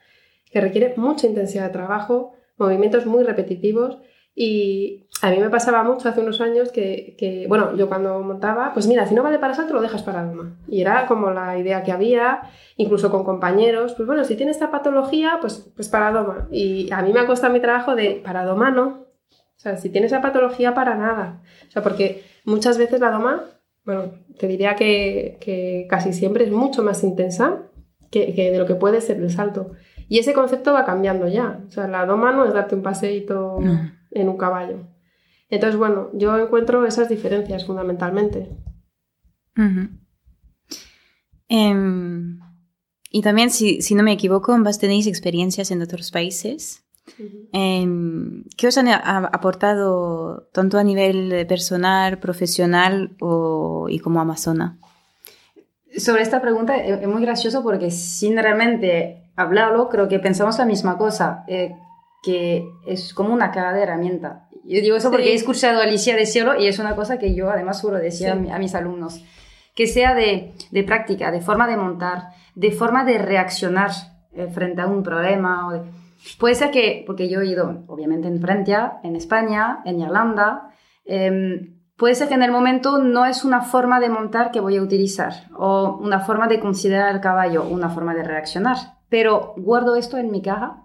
que requiere mucha intensidad de trabajo, movimientos muy repetitivos. Y a mí me pasaba mucho hace unos años que, bueno, yo cuando montaba, pues mira, si no vale para salto, lo dejas para doma. Y era como la idea que había, incluso con compañeros, pues bueno, si tiene esta patología, pues, pues para doma. Y a mí me ha costado mi trabajo de para doma no. O sea, si tiene esa patología, para nada. O sea, porque muchas veces la doma, bueno, te diría que, que casi siempre es mucho más intensa que, de lo que puede ser el salto. Y ese concepto va cambiando ya. O sea, la doma no es darte un paseíto. En un caballo. Entonces, bueno, yo encuentro esas diferencias fundamentalmente. Em, y también, si, si no me equivoco, ambas tenéis experiencias en otros países. Em, ¿Qué os han aportado tanto a nivel personal, profesional o, y como amazona? Sobre esta pregunta es, es muy gracioso porque sin realmente hablarlo, creo que pensamos la misma cosa, eh, que es como una cara de herramienta. Yo digo eso porque Sí. he escuchado a Alicia decirlo y es una cosa que yo además suelo decir a, Sí. mi- a mis alumnos, que sea de, de práctica, de forma de montar, de forma de reaccionar eh, frente a un problema. o de- Puede ser que, porque yo he ido obviamente en Francia, en España, en Irlanda, em, Puede ser que en el momento no es una forma de montar que voy a utilizar o una forma de considerar el caballo, una forma de reaccionar, pero guardo esto en mi caja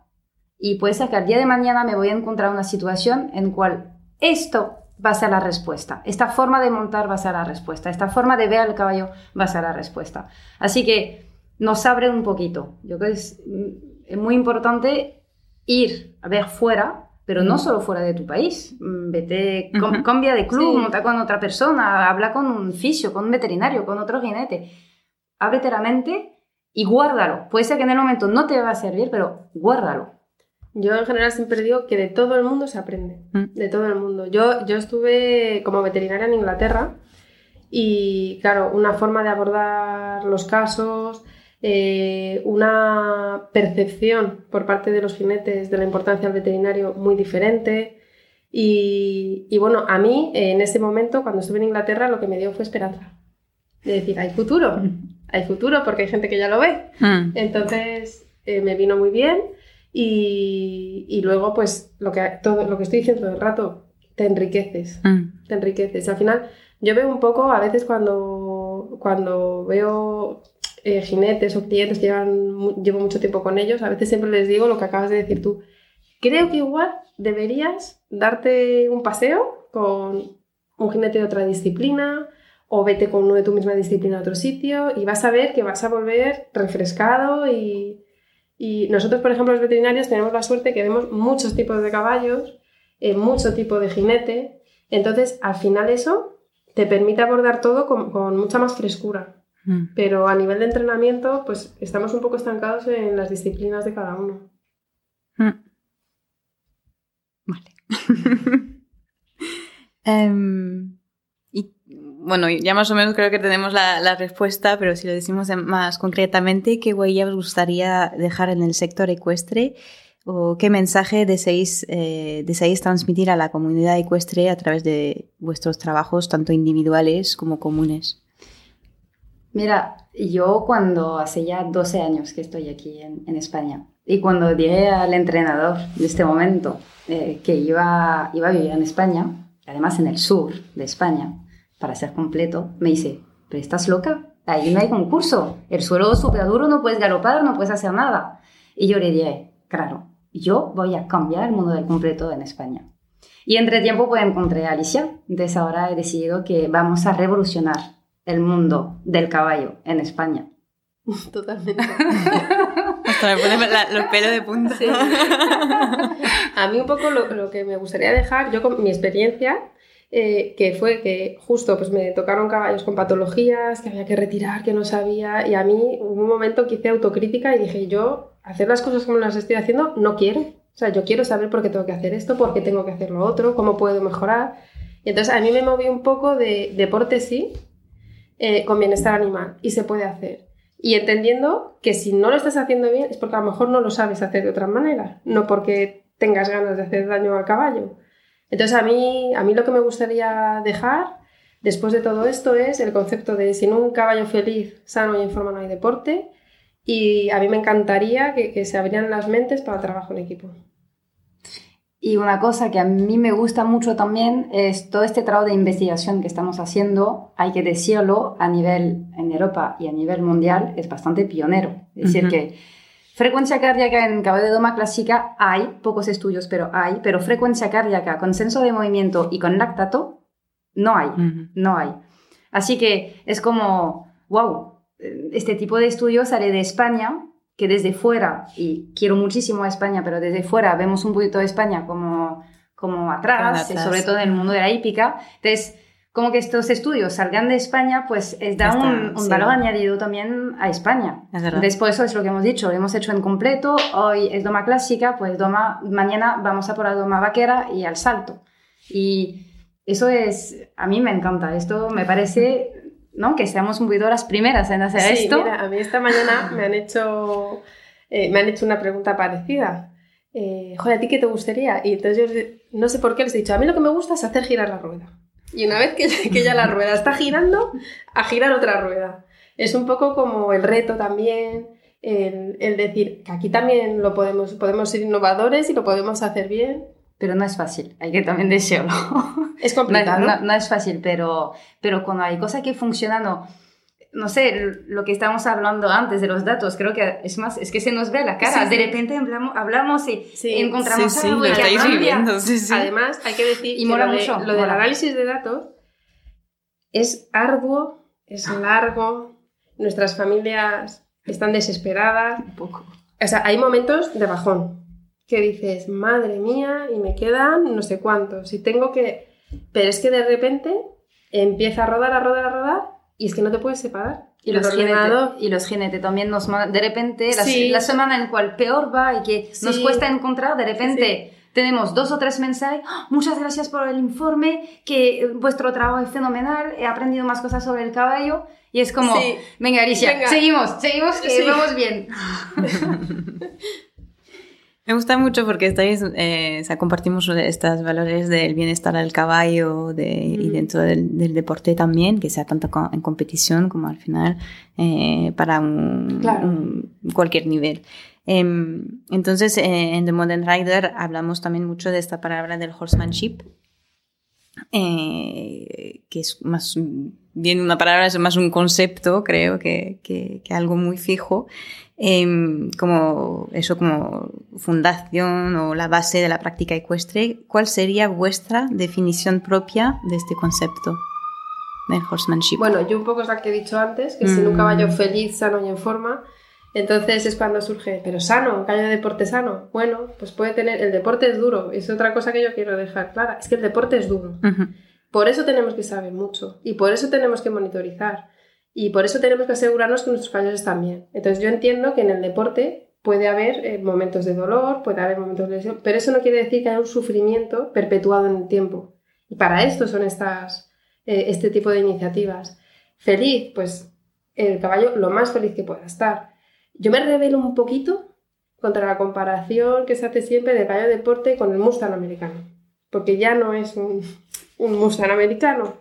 y puede ser que al día de mañana me voy a encontrar una situación en cual esto va a ser la respuesta, esta forma de montar va a ser la respuesta, esta forma de ver al caballo va a ser la respuesta. Así que nos abre un poquito. Yo creo que es, es muy importante ir a ver fuera pero no solo fuera de tu país. Mm, Vete, Ujú. com- cambia de club, Sí. monta con otra persona, habla con un fisio, con un veterinario, con otro jinete. Ábrete la mente y guárdalo. Puede ser que en el momento no te va a servir, pero guárdalo. Yo en general siempre digo que de todo el mundo se aprende, Mm. de todo el mundo. Yo, yo estuve como veterinaria en Inglaterra y claro, una forma de abordar los casos, eh, una percepción por parte de los jinetes de la importancia del veterinario muy diferente. Y, y, bueno, a mí en ese momento, cuando estuve en Inglaterra, lo que me dio fue esperanza. De decir, hay futuro, hay futuro porque hay gente que ya lo ve. Mm. Entonces eh, me vino muy bien y, y, luego pues lo que, todo, lo que estoy diciendo todo el rato, te enriqueces, Mm. te enriqueces. Al final yo veo un poco, a veces cuando, cuando veo eh, jinetes o clientes que llevan, llevo mucho tiempo con ellos, a veces siempre les digo lo que acabas de decir tú. Creo que igual deberías darte un paseo con un jinete de otra disciplina o vete con uno de tu misma disciplina a otro sitio y vas a ver que vas a volver refrescado y, y nosotros, por ejemplo, los veterinarios tenemos la suerte que vemos muchos tipos de caballos, eh, mucho tipo de jinete, entonces al final eso te permite abordar todo con, con mucha más frescura. Mm. Pero a nivel de entrenamiento, pues estamos un poco estancados en las disciplinas de cada uno. Mm. Vale. Em, bueno, ya más o menos creo que tenemos la, la respuesta, pero si lo decimos más concretamente, ¿qué huella os gustaría dejar en el sector ecuestre? ¿O qué mensaje deseáis, eh, deseáis transmitir a la comunidad ecuestre a través de vuestros trabajos, tanto individuales como comunes? Mira, yo cuando hace ya 12 años que estoy aquí en, en España y cuando dije al entrenador de este momento eh, que iba, iba a vivir en España, además en el sur de España, para ser completo, me dice, pero estás loca, ahí no hay concurso, el suelo es súper duro, no puedes galopar, no puedes hacer nada. Y yo le dije, claro, yo voy a cambiar el mundo del completo en España. Y entre tiempo pues encontré a Alicia, entonces ahora he decidido que vamos a revolucionar el mundo del caballo en España. Totalmente. Hasta me pone la- los pelos de punta. Sí. A mí un poco lo, lo que me gustaría dejar, yo con mi experiencia, eh, que fue que justo pues me tocaron caballos con patologías, que había que retirar, que no sabía, y a mí hubo un momento que hice autocrítica y dije, yo hacer las cosas como las estoy haciendo no quiero. O sea, yo quiero saber por qué tengo que hacer esto, por qué tengo que hacer lo otro, cómo puedo mejorar. Y entonces a mí me moví un poco de deporte sí, eh, con bienestar animal, y se puede hacer. Y entendiendo que si no lo estás haciendo bien es porque a lo mejor no lo sabes hacer de otra manera, no porque tengas ganas de hacer daño al caballo. Entonces a mí, a mí lo que me gustaría dejar después de todo esto es el concepto de sin un caballo feliz, sano y en forma no hay deporte. Y a mí me encantaría que, que se abrieran las mentes para el trabajo en equipo. Y una cosa que a mí me gusta mucho también es todo este trabajo de investigación que estamos haciendo, hay que decirlo, a nivel en Europa y a nivel mundial es bastante pionero. Es decir, que frecuencia cardíaca en caballo de doma clásica hay, pocos estudios, pero hay, pero frecuencia cardíaca con senso de movimiento y con lactato no hay, no hay. Así que es como, wow, este tipo de estudio sale de España, que desde fuera, y quiero muchísimo a España, pero desde fuera vemos un poquito de España como, como atrás, atrás. sobre todo en el mundo de la hípica. Entonces, como que estos estudios salgan de España, pues es da Está, un, un sí. valor añadido también a España. Es eso es lo que hemos dicho, lo hemos hecho en completo, hoy es doma clásica, pues doma, mañana vamos a por la doma vaquera y al salto. Y eso es, a mí me encanta, esto me parece, ¿no? Que seamos un poquito las primeras en hacer Sí, esto. mira, a mí esta mañana me han hecho, eh, me han hecho una pregunta parecida. Eh, Joder, ¿a ti qué te gustaría? Y entonces yo no sé por qué les he dicho, a mí lo que me gusta es hacer girar la rueda. Y una vez que, que ya la rueda está girando, a girar otra rueda. Es un poco como el reto también, el, el decir que aquí también lo podemos, podemos ser innovadores y lo podemos hacer bien. Pero no es fácil, hay que también decirlo. Es No, complicado. no- no es fácil, pero, pero cuando hay cosas que funcionan, no, no sé, lo que estábamos hablando antes de los datos, creo que es más, es que se nos ve la cara. Sí, sí. De repente hablamos, hablamos y Sí. encontramos Sí, algo lo y estáis cambia. viviendo, sí, sí. Además, hay que decir Y que mola lo, de, mucho, lo del análisis de datos es arduo, es largo, nuestras familias están desesperadas. Un poco. O sea, hay momentos de bajón que dices, madre mía, y me quedan no sé cuántos, y tengo que... Pero es que de repente empieza a rodar, a rodar, a rodar, y es que no te puedes separar. Y los, jinetes, ordenador- y los jinetes también nos de repente, la, Sí. la semana en cual peor va y que nos Sí. cuesta encontrar, de repente tenemos dos o tres mensajes, "Ah, muchas gracias por el informe, que eh, vuestro trabajo es fenomenal, he aprendido más cosas sobre el caballo, y es como, Sí. venga Alicia, Venga. seguimos, seguimos, que Sí. vamos bien. Me gusta mucho porque estáis, eh, o sea, compartimos estos valores del bienestar del caballo de, y dentro del, del, deporte también, que sea tanto en competición como al final eh, para un, un, cualquier nivel. Em, entonces, eh, en The Modern Rider hablamos también mucho de esta palabra del horsemanship, eh, que es más bien una palabra, es más un concepto, creo, que, que, que algo muy fijo, eh, como eso, como fundación o la base de la práctica ecuestre. ¿Cuál sería vuestra definición propia de este concepto? del horsemanship. Bueno, yo un poco es la que he dicho antes, que mm. sin un caballo feliz, sano y en forma, entonces es cuando surge, pero sano, un caballo de deporte sano. Bueno, pues puede tener, el deporte es duro, es otra cosa que yo quiero dejar clara, es que el deporte es duro. Por eso tenemos que saber mucho y por eso tenemos que monitorizar y por eso tenemos que asegurarnos que nuestros caballos están bien. Entonces yo entiendo que en el deporte puede haber eh, momentos de dolor, puede haber momentos de lesión, pero eso no quiere decir que haya un sufrimiento perpetuado en el tiempo. Y para esto son estas, eh, este tipo de iniciativas. Feliz, pues el caballo lo más feliz que pueda estar yo me revelo un poquito contra la comparación que se hace siempre de caballo deporte con el Mustang americano, porque ya no es un Mustang americano.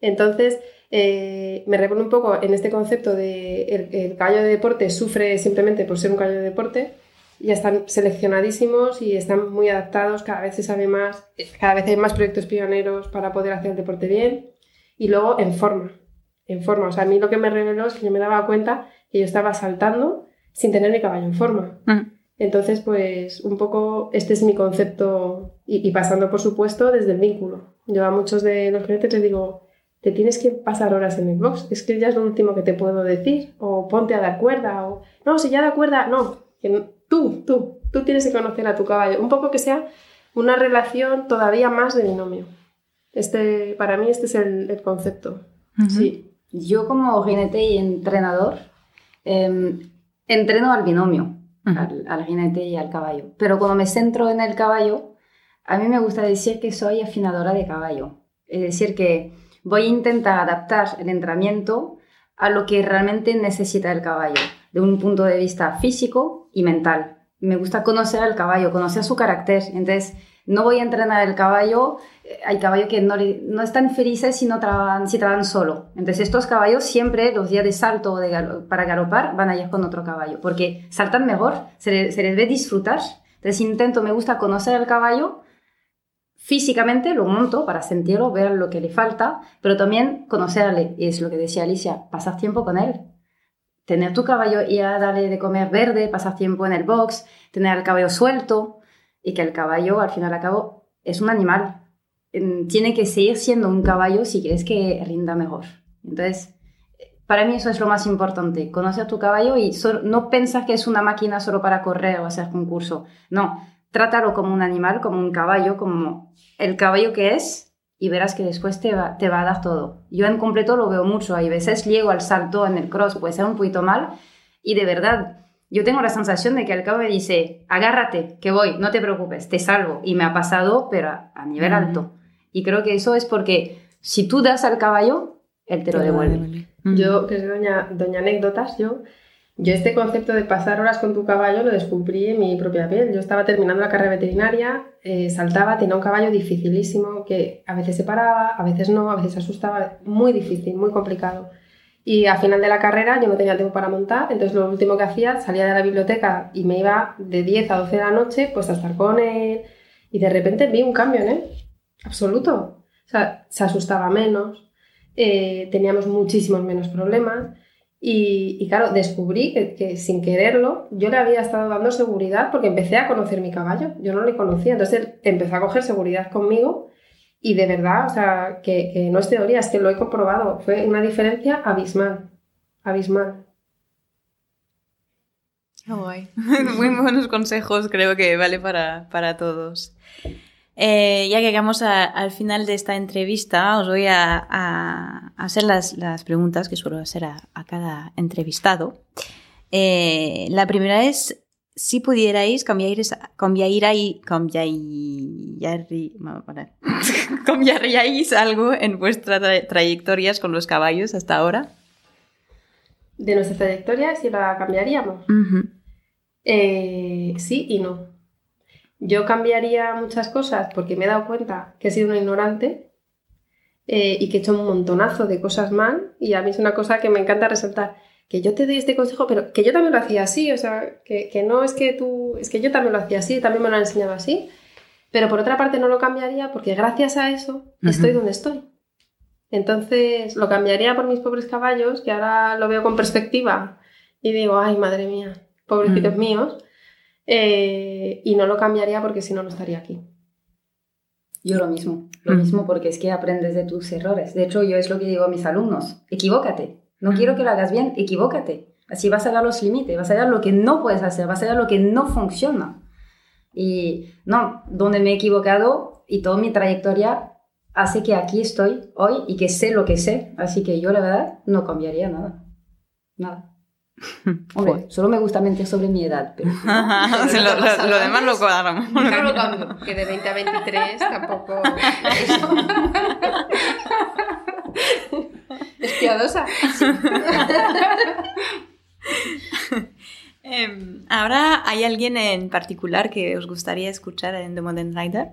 Entonces, eh, me revelo un poco en este concepto de el, caballo de deporte sufre simplemente por ser un caballo de deporte, ya están seleccionadísimos y están muy adaptados, cada vez se sabe más, cada vez hay más proyectos pioneros para poder hacer el deporte bien y luego en forma, en forma. O sea, a mí lo que me reveló es que yo me daba cuenta que yo estaba saltando sin tener mi caballo en forma. Mm. Entonces, pues un poco este es mi concepto y, pasando, por supuesto, desde el vínculo. Yo a muchos de los clientes les digo, te tienes que pasar horas en el box, es que ya es lo último que te puedo decir, o ponte a dar cuerda, o no, si ya da cuerda, no, tú, tú, tú tienes que conocer a tu caballo, un poco que sea una relación todavía más de binomio. Este, para mí este es el, concepto. Sí. Yo como jinete y entrenador, em, entreno al binomio, al, jinete y al caballo. Pero cuando me centro en el caballo, a mí me gusta decir que soy afinadora de caballo. Es decir, que voy a intentar adaptar el entrenamiento a lo que realmente necesita el caballo, de un punto de vista físico y mental. Me gusta conocer al caballo, conocer su carácter. Entonces, no voy a entrenar el caballo, eh, hay caballos que no, no están felices si no trabajan, si trabajan solo. Entonces estos caballos siempre, los días de salto de para galopar, van a ir con otro caballo, porque saltan mejor, se, les, se les ve disfrutar. Entonces intento, me gusta conocer al caballo, físicamente lo monto para sentirlo, ver lo que le falta, pero también conocerle, es lo que decía Alicia, pasar tiempo con él. Tener tu caballo y a darle de comer verde, pasar tiempo en el box, tener el caballo suelto, y que el caballo, al fin y al cabo, es un animal. Tiene que seguir siendo un caballo si quieres que rinda mejor. Entonces, para mí eso es lo más importante, conocer tu caballo y no pensar que es una máquina solo para correr o hacer concurso. No, trátalo como un animal, como un caballo, como el caballo que es y verás que después te va, te va a dar todo. Yo en completo lo veo mucho, hay veces llego al salto en el cross, puede ser un poquito mal y de verdad yo tengo la sensación de que al cabo me dice, agárrate, que voy, no te preocupes, te salvo. Y me ha pasado, pero a, nivel alto. Y creo que eso es porque si tú das al caballo, él te lo devuelve. Yo, que soy doña, doña anécdotas, yo, yo este concepto de pasar horas con tu caballo lo descubrí en mi propia piel. Yo estaba terminando la carrera veterinaria, eh, saltaba, tenía un caballo dificilísimo que a veces se paraba, a veces no, a veces se asustaba, muy difícil, muy complicado. Y al final de la carrera yo no tenía tiempo para montar, entonces lo último que hacía, salía de la biblioteca y me iba de 10 a 12 de la noche pues a estar con él y de repente vi un cambio en él, absoluto. O sea, se asustaba menos, eh, teníamos muchísimos menos problemas y, claro, descubrí que, sin quererlo yo le había estado dando seguridad porque empecé a conocer mi caballo, yo no le conocía, entonces él empezó a coger seguridad conmigo y de verdad, o sea, que, no es teoría, es que lo he comprobado. Fue una diferencia abismal. Abismal. guay. Muy buenos consejos, creo que vale para, para todos. Eh, ya que llegamos al final de esta entrevista, os voy a, hacer las, las, preguntas que suelo hacer a, cada entrevistado. Eh, la primera es, si pudierais cambiar, cambiar, cambiaríais algo en vuestras trayectorias con los caballos hasta ahora? De nuestra trayectoria, si la cambiaríamos. Eh, sí y no. Yo cambiaría muchas cosas porque me he dado cuenta que he sido una ignorante eh, y que he hecho un montonazo de cosas mal y a mí es una cosa que me encanta resaltar. Que yo te doy este consejo, pero que yo también lo hacía así, o sea, que, que no es que tú, es que yo también lo hacía así, también me lo han enseñado así, pero por otra parte no lo cambiaría porque gracias a eso estoy donde estoy. Entonces lo cambiaría por mis pobres caballos, que ahora lo veo con perspectiva y digo, ay, madre mía, pobrecitos míos. Eh, y no lo cambiaría porque si no, no estaría aquí. Yo lo mismo, lo mismo porque es que aprendes de tus errores. De hecho, yo es lo que digo a mis alumnos, equivócate. No quiero que lo hagas bien, equivócate. Así vas a dar los límites, vas a ver lo que no puedes hacer, vas a ver lo que no funciona. Y no, donde me he equivocado y toda mi trayectoria hace que aquí estoy hoy y que sé lo que sé. Así que yo la verdad no cambiaría nada. Nada. Hombre, solo me gusta mentir sobre mi edad. Pero... lo, demás lo cuadramos. Claro. Que de 20 a 23 tampoco. es piadosa. Em, Ahora, ¿hay alguien en particular que os gustaría escuchar en The Modern Rider?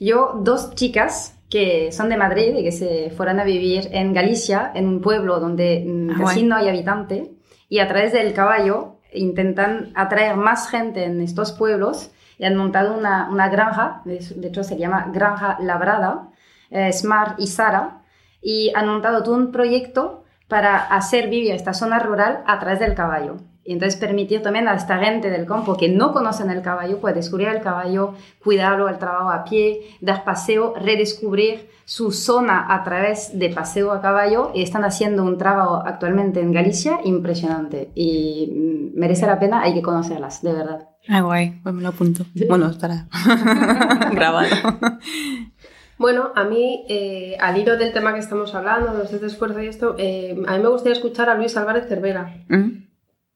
Yo, dos chicas que son de Madrid y que se fueron a vivir en Galicia, en un pueblo donde mm, Ah, casi no hay habitante, y a través del caballo intentan atraer más gente en estos pueblos y han montado una, una granja, de hecho se llama Granja Labrada, eh, Smart y Sara, y han montado todo un proyecto para hacer vivir esta zona rural a través del caballo. Y entonces permitir también a esta gente del campo que no conocen el caballo, pues descubrir el caballo, cuidarlo, el trabajo a pie, dar paseo, redescubrir su zona a través de paseo a caballo. Y están haciendo un trabajo actualmente en Galicia impresionante. Y mm, merece la pena, hay que conocerlas, de verdad. Ah, guay, pues me lo apunto. Bueno, estará grabado. Bueno, a mí, eh, al hilo del tema que estamos hablando, de los de esfuerzo y esto, eh, a mí me gustaría escuchar a Luis Álvarez Cervera, Mm.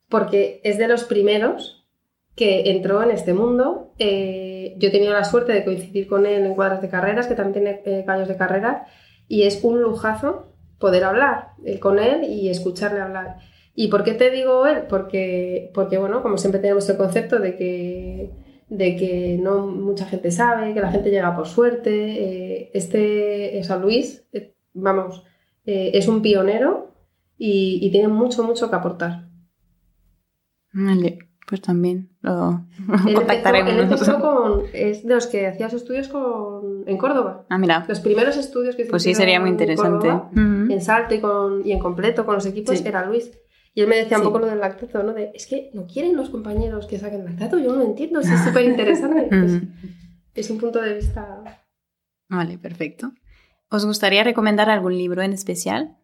Porque es de los primeros que entró en este mundo. Eh, yo he tenido la suerte de coincidir con él en cuadras de carreras, que también tiene eh, caballos de carrera, y es un lujazo poder hablar eh, con él y escucharle hablar. ¿Y por qué te digo él? Porque, porque, bueno, como siempre tenemos el concepto de que, de que no mucha gente sabe, que la gente llega por suerte. eh, este, San Luis, eh, vamos, es un pionero y, y tiene mucho, mucho que aportar. Vale, pues también lo contactaremos. él empezó con. Es de los que hacía sus estudios con, en Córdoba. Ah, mira, Los primeros estudios que pues sí, sería muy en interesante. Córdoba, en salto y, con, y en completo con los equipos Sí. era Luis. Y él me decía un poco lo del lactato, ¿no? De, es que no quieren los compañeros que saquen lactato, yo no lo entiendo, es súper interesante. Pues, es un punto de vista. Vale, perfecto. ¿Os gustaría recomendar algún libro en especial?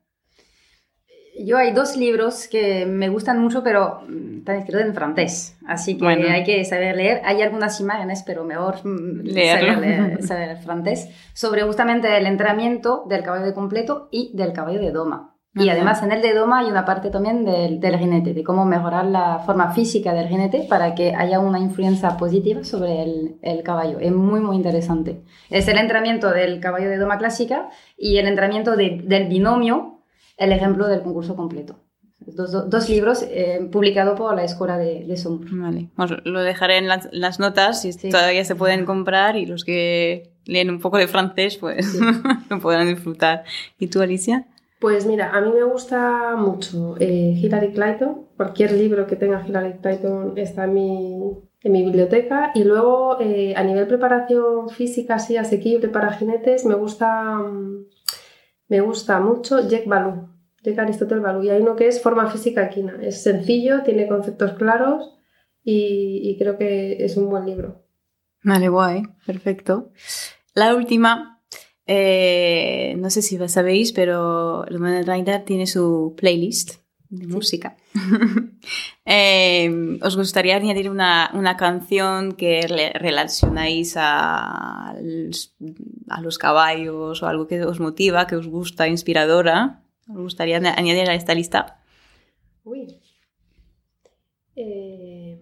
Yo hay dos libros que me gustan mucho, pero mm, están escritos en francés, así que Bueno. hay que saber leer. Hay algunas imágenes, pero mejor mm, Leerlo. saber, leer- saber francés, sobre justamente el entrenamiento del caballo de completo y del caballo de doma. Y Ajá. además en el de doma hay una parte también del, del jinete, de cómo mejorar la forma física del jinete para que haya una influencia positiva sobre el, el caballo. Es muy, muy interesante. Es el entrenamiento del caballo de doma clásica y el entrenamiento de- del binomio, el ejemplo del concurso completo. Dos, dos- dos libros eh, publicados por la Escuela de, de Sombra. Vale, os lo dejaré en las, las notas si Sí. todavía se pueden comprar y los que leen un poco de francés pues lo podrán disfrutar. ¿Y tú, Alicia? Pues mira, a mí me gusta mucho eh, Hillary Clayton. Cualquier libro que tenga Hillary Clayton está en mi, en mi biblioteca. Y luego, eh, a nivel preparación física así asequible para jinetes, me gusta, mm, me gusta mucho Jack Balú, Jack Aristotle Balú. Y hay uno que es Forma Física Equina. Es sencillo, tiene conceptos claros y, creo que es un buen libro. Vale, guay, perfecto. La última, eh, no sé si lo sabéis, pero Modern Rider tiene su playlist de música. Eh, ¿Os gustaría añadir una, una canción que relacionáis a, los- a los caballos o algo que os motiva, que os gusta, inspiradora? ¿Os gustaría añ- añadir a esta lista? Uy. Eh,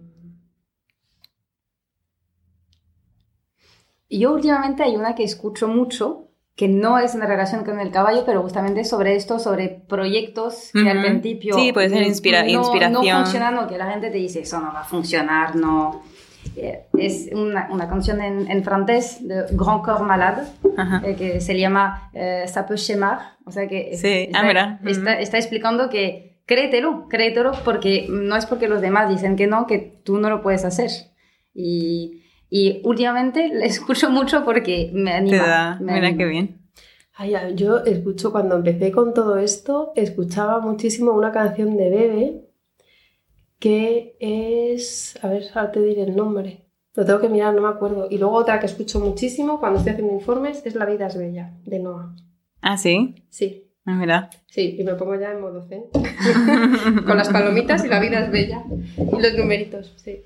Yo últimamente hay una que escucho mucho, que no es en relación con el caballo, pero justamente sobre esto, sobre proyectos que al principio... Sí, puede ser inspira- no, inspiración. No funcionan o que la gente te dice, eso no va a funcionar, no... Eh, es una, una canción en, en, francés de Grand Corps Malade eh, que se llama eh, Ça peut schémar. O sea que sí. ah, mira. está, está, explicando que créetelo, créetelo porque no es porque los demás dicen que no, que tú no lo puedes hacer. Y, y últimamente le escucho mucho porque me anima. mira qué bien. Ay, yo escucho, cuando empecé con todo esto, escuchaba muchísimo una canción de Bebe que es, a ver, ahora te diré el nombre, lo tengo que mirar, no me acuerdo. Y luego otra que escucho muchísimo cuando estoy haciendo informes es La vida es bella, de Noah. ¿Ah, sí? Sí. Ah, mira. Sí, y me pongo ya en modo zen. Con las palomitas y La vida es bella. Y los numeritos, sí.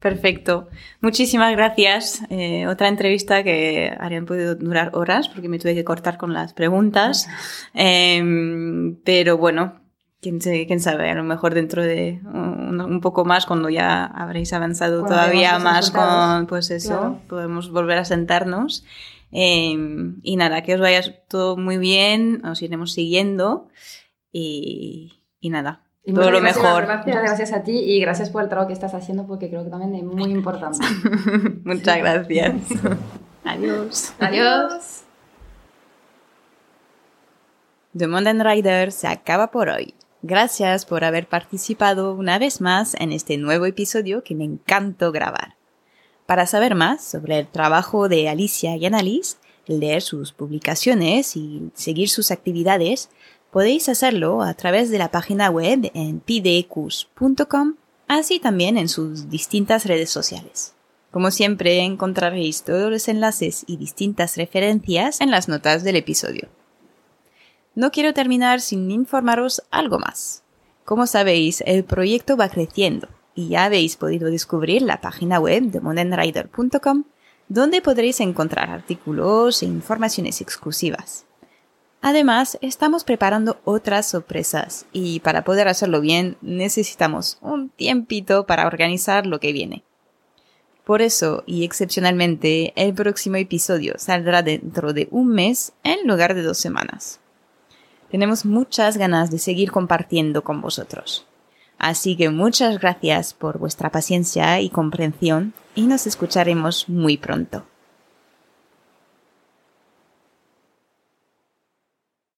Perfecto. Muchísimas gracias. Eh, otra entrevista que habrían podido durar horas porque me tuve que cortar con las preguntas. Em, pero bueno, quién, sabe, a lo mejor dentro de un, poco más, cuando ya habréis avanzado todavía más con, pues eso, podemos volver a sentarnos. Em, y nada, que os vaya todo muy bien, os iremos siguiendo y, nada, todo lo mejor. Muchas gracias a ti y gracias por el trabajo que estás haciendo porque creo que también es muy importante. Muchas gracias. Adiós. Adiós. The Modern Rider se acaba por hoy. Gracias por haber participado una vez más en este nuevo episodio que me encantó grabar. Para saber más sobre el trabajo de Alicia y Annalise, leer sus publicaciones y seguir sus actividades, podéis hacerlo a través de la página web en pdecus.com, así también en sus distintas redes sociales. Como siempre, encontraréis todos los enlaces y distintas referencias en las notas del episodio. No quiero terminar sin informaros algo más. Como sabéis, el proyecto va creciendo y ya habéis podido descubrir la página web de modernrider.com donde podréis encontrar artículos e informaciones exclusivas. Además, estamos preparando otras sorpresas y para poder hacerlo bien necesitamos un tiempito para organizar lo que viene. Por eso, y excepcionalmente, el próximo episodio saldrá dentro de un mes en lugar de dos semanas. Tenemos muchas ganas de seguir compartiendo con vosotros. Así que muchas gracias por vuestra paciencia y comprensión y nos escucharemos muy pronto.